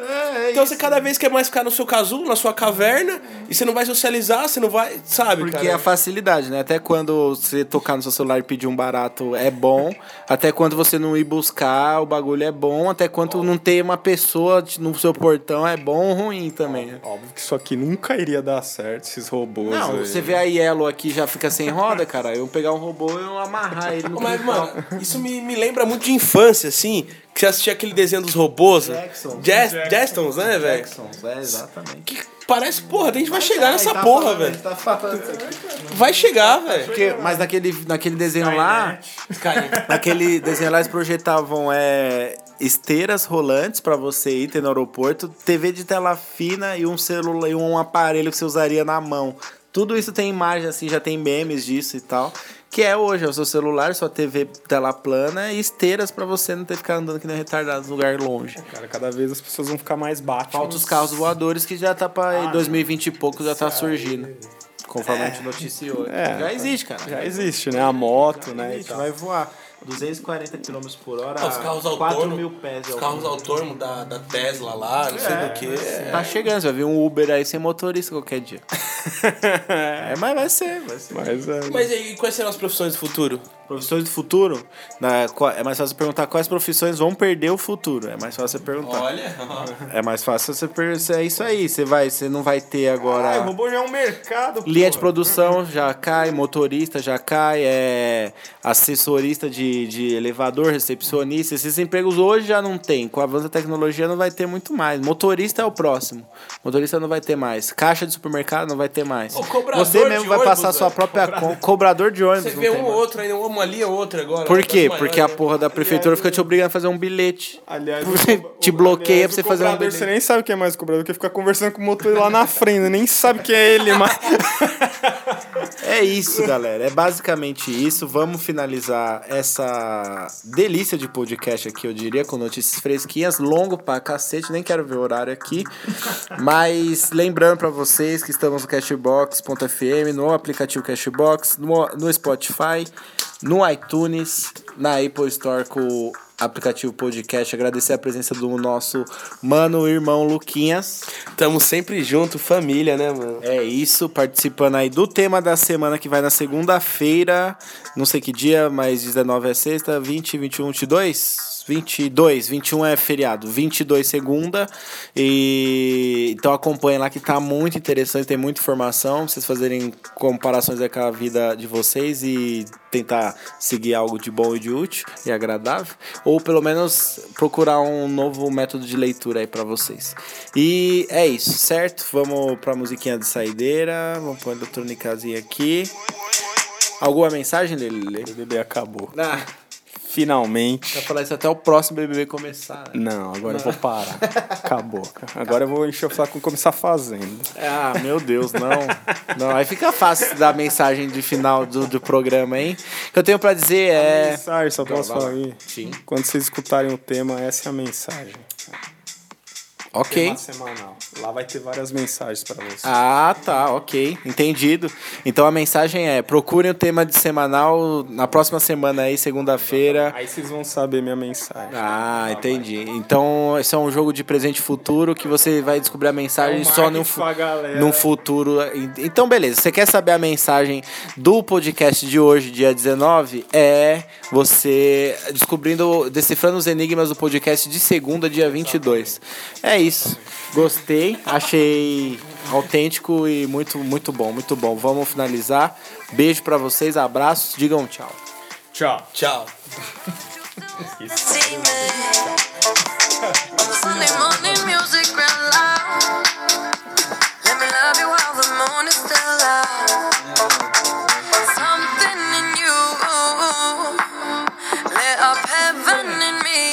então você cada vez quer mais ficar no seu casulo, na sua caverna, e você não vai socializar, você não vai. Sabe, Porque cara? é a facilidade, né? Até quando você tocar no seu celular e pedir um barato é bom. Até quando você não ir buscar, o bagulho é bom. Até quando não ter uma pessoa no seu portão é bom ou ruim também. né? Óbvio que isso aqui nunca iria dar certo, esses robôs. Não, aí. você vê a Yellow aqui já fica sem roda, cara. Eu pegar um robô e eu amarrar ele no Mas, mano, isso me, me lembra muito de infância, assim. Que você assistia aquele desenho dos robôs. né? Jackson. Jazz, Jastons, né, velho? Jacksons, é, exatamente. Que parece, porra, a gente vai chegar nessa Tá porra, falando, velho. tá falando. Vai chegar, velho. Porque, mas naquele, naquele desenho lá, naquele desenho lá eles projetavam é, esteiras rolantes pra você ir ter no aeroporto, TV de tela fina e um celular e um aparelho que você usaria na mão. Tudo isso tem imagem assim, já tem memes disso e tal. Que é hoje, é o seu celular, sua TV tela plana e esteiras pra você não ter que ficar andando que nem retardado em lugar longe. Cara, cada vez as pessoas vão ficar mais baixas. Falta os carros voadores que já tá pra em 2020 e pouco já tá surgindo. conforme a gente noticiou. É. já existe, cara. Já existe, né? A moto, né? A e gente tal. vai voar 240 km por hora, Ah, os carros 4 autônomos. mil pés. Os é carros autônomos da, da Tesla lá, não sei do que. Tá chegando, você vai ver um Uber aí sem motorista qualquer dia. é, mas vai ser, vai ser. Mas é. Mas e aí, quais serão as profissões do futuro? Profissões do futuro, na- qual- é mais fácil perguntar quais profissões vão perder o futuro. É mais fácil você perguntar. Olha, É mais fácil você perguntar. É isso aí, você vai, você não vai ter agora. Ah, o robô já é um mercado. Linha de pô. produção já cai, motorista já cai, é assessorista de, de elevador, recepcionista. Esses empregos hoje já não tem. Com o avanço da tecnologia não vai ter muito mais. Motorista é o próximo. Motorista não vai ter mais. Caixa de supermercado não vai ter mais. O cobrador Você mesmo de vai ônibus, passar sua própria co cobrador de ônibus. Você não vê tem um ou mais. outro aí, uma ali ou outra agora. Por quê? Porque a porra da prefeitura fica te obrigando a fazer um bilhete. Aliás, te o- bloqueia aliás, pra você fazer um bilhete. Você nem sabe quem é mais o cobrador, porque fica conversando com o motor lá na frente, nem sabe que é ele, mas. É isso, galera. É basicamente isso. Vamos finalizar essa delícia de podcast aqui, eu diria, com notícias fresquinhas. Longo pra cacete, nem quero ver o horário aqui. Mas lembrando pra vocês que estamos no Cashbox.fm, no aplicativo Cashbox, no, no Spotify, no iTunes, na Apple Store com o aplicativo podcast. Agradecer a presença do nosso mano irmão Luquinhas. Tamo sempre junto, família, né, mano? É isso, participando aí do tema da semana que vai na segunda-feira, não sei que dia, mas 19 é sexta, 20, 21, 22? 22, 21 é feriado, 22 segunda. E então acompanha lá que tá muito interessante, tem muita informação, pra vocês fazerem comparações com a vida de vocês e tentar seguir algo de bom e de útil e agradável, ou pelo menos procurar um novo método de leitura aí pra vocês. E é isso, certo? Vamos pra musiquinha de saideira, vamos pôr a eletrônicazinha aqui. Alguma mensagem, Lele? O bebê acabou. Ah, Finalmente. vai falar isso até o próximo BBB começar. né? Não, agora eu vou parar. Acabou. Agora eu vou encher o saco e começar fazendo. Ah, meu Deus, não. Não, aí fica fácil dar a mensagem de final do, do programa, hein? O que eu tenho pra dizer é. Mensagem, só posso falar aí. Sim. Quando vocês escutarem o tema, essa é a mensagem. Ok. Semanal. Lá vai ter várias mensagens pra vocês. Ah, tá, ok. Entendido. Então a mensagem é: procurem o tema de semanal na próxima semana aí, segunda-feira. Aí vocês vão saber minha mensagem. Ah, entendi. Então, esse é um jogo de presente e futuro que você vai descobrir a mensagem É só galera. num futuro. Então, beleza. Você quer saber a mensagem do podcast de hoje, dia 19? É você descobrindo, decifrando os enigmas do podcast de segunda, dia 22. É isso. Gostei, achei autêntico e muito, muito bom, muito bom. Vamos finalizar. Beijo pra vocês, abraços, digam tchau. Tchau. Tchau. The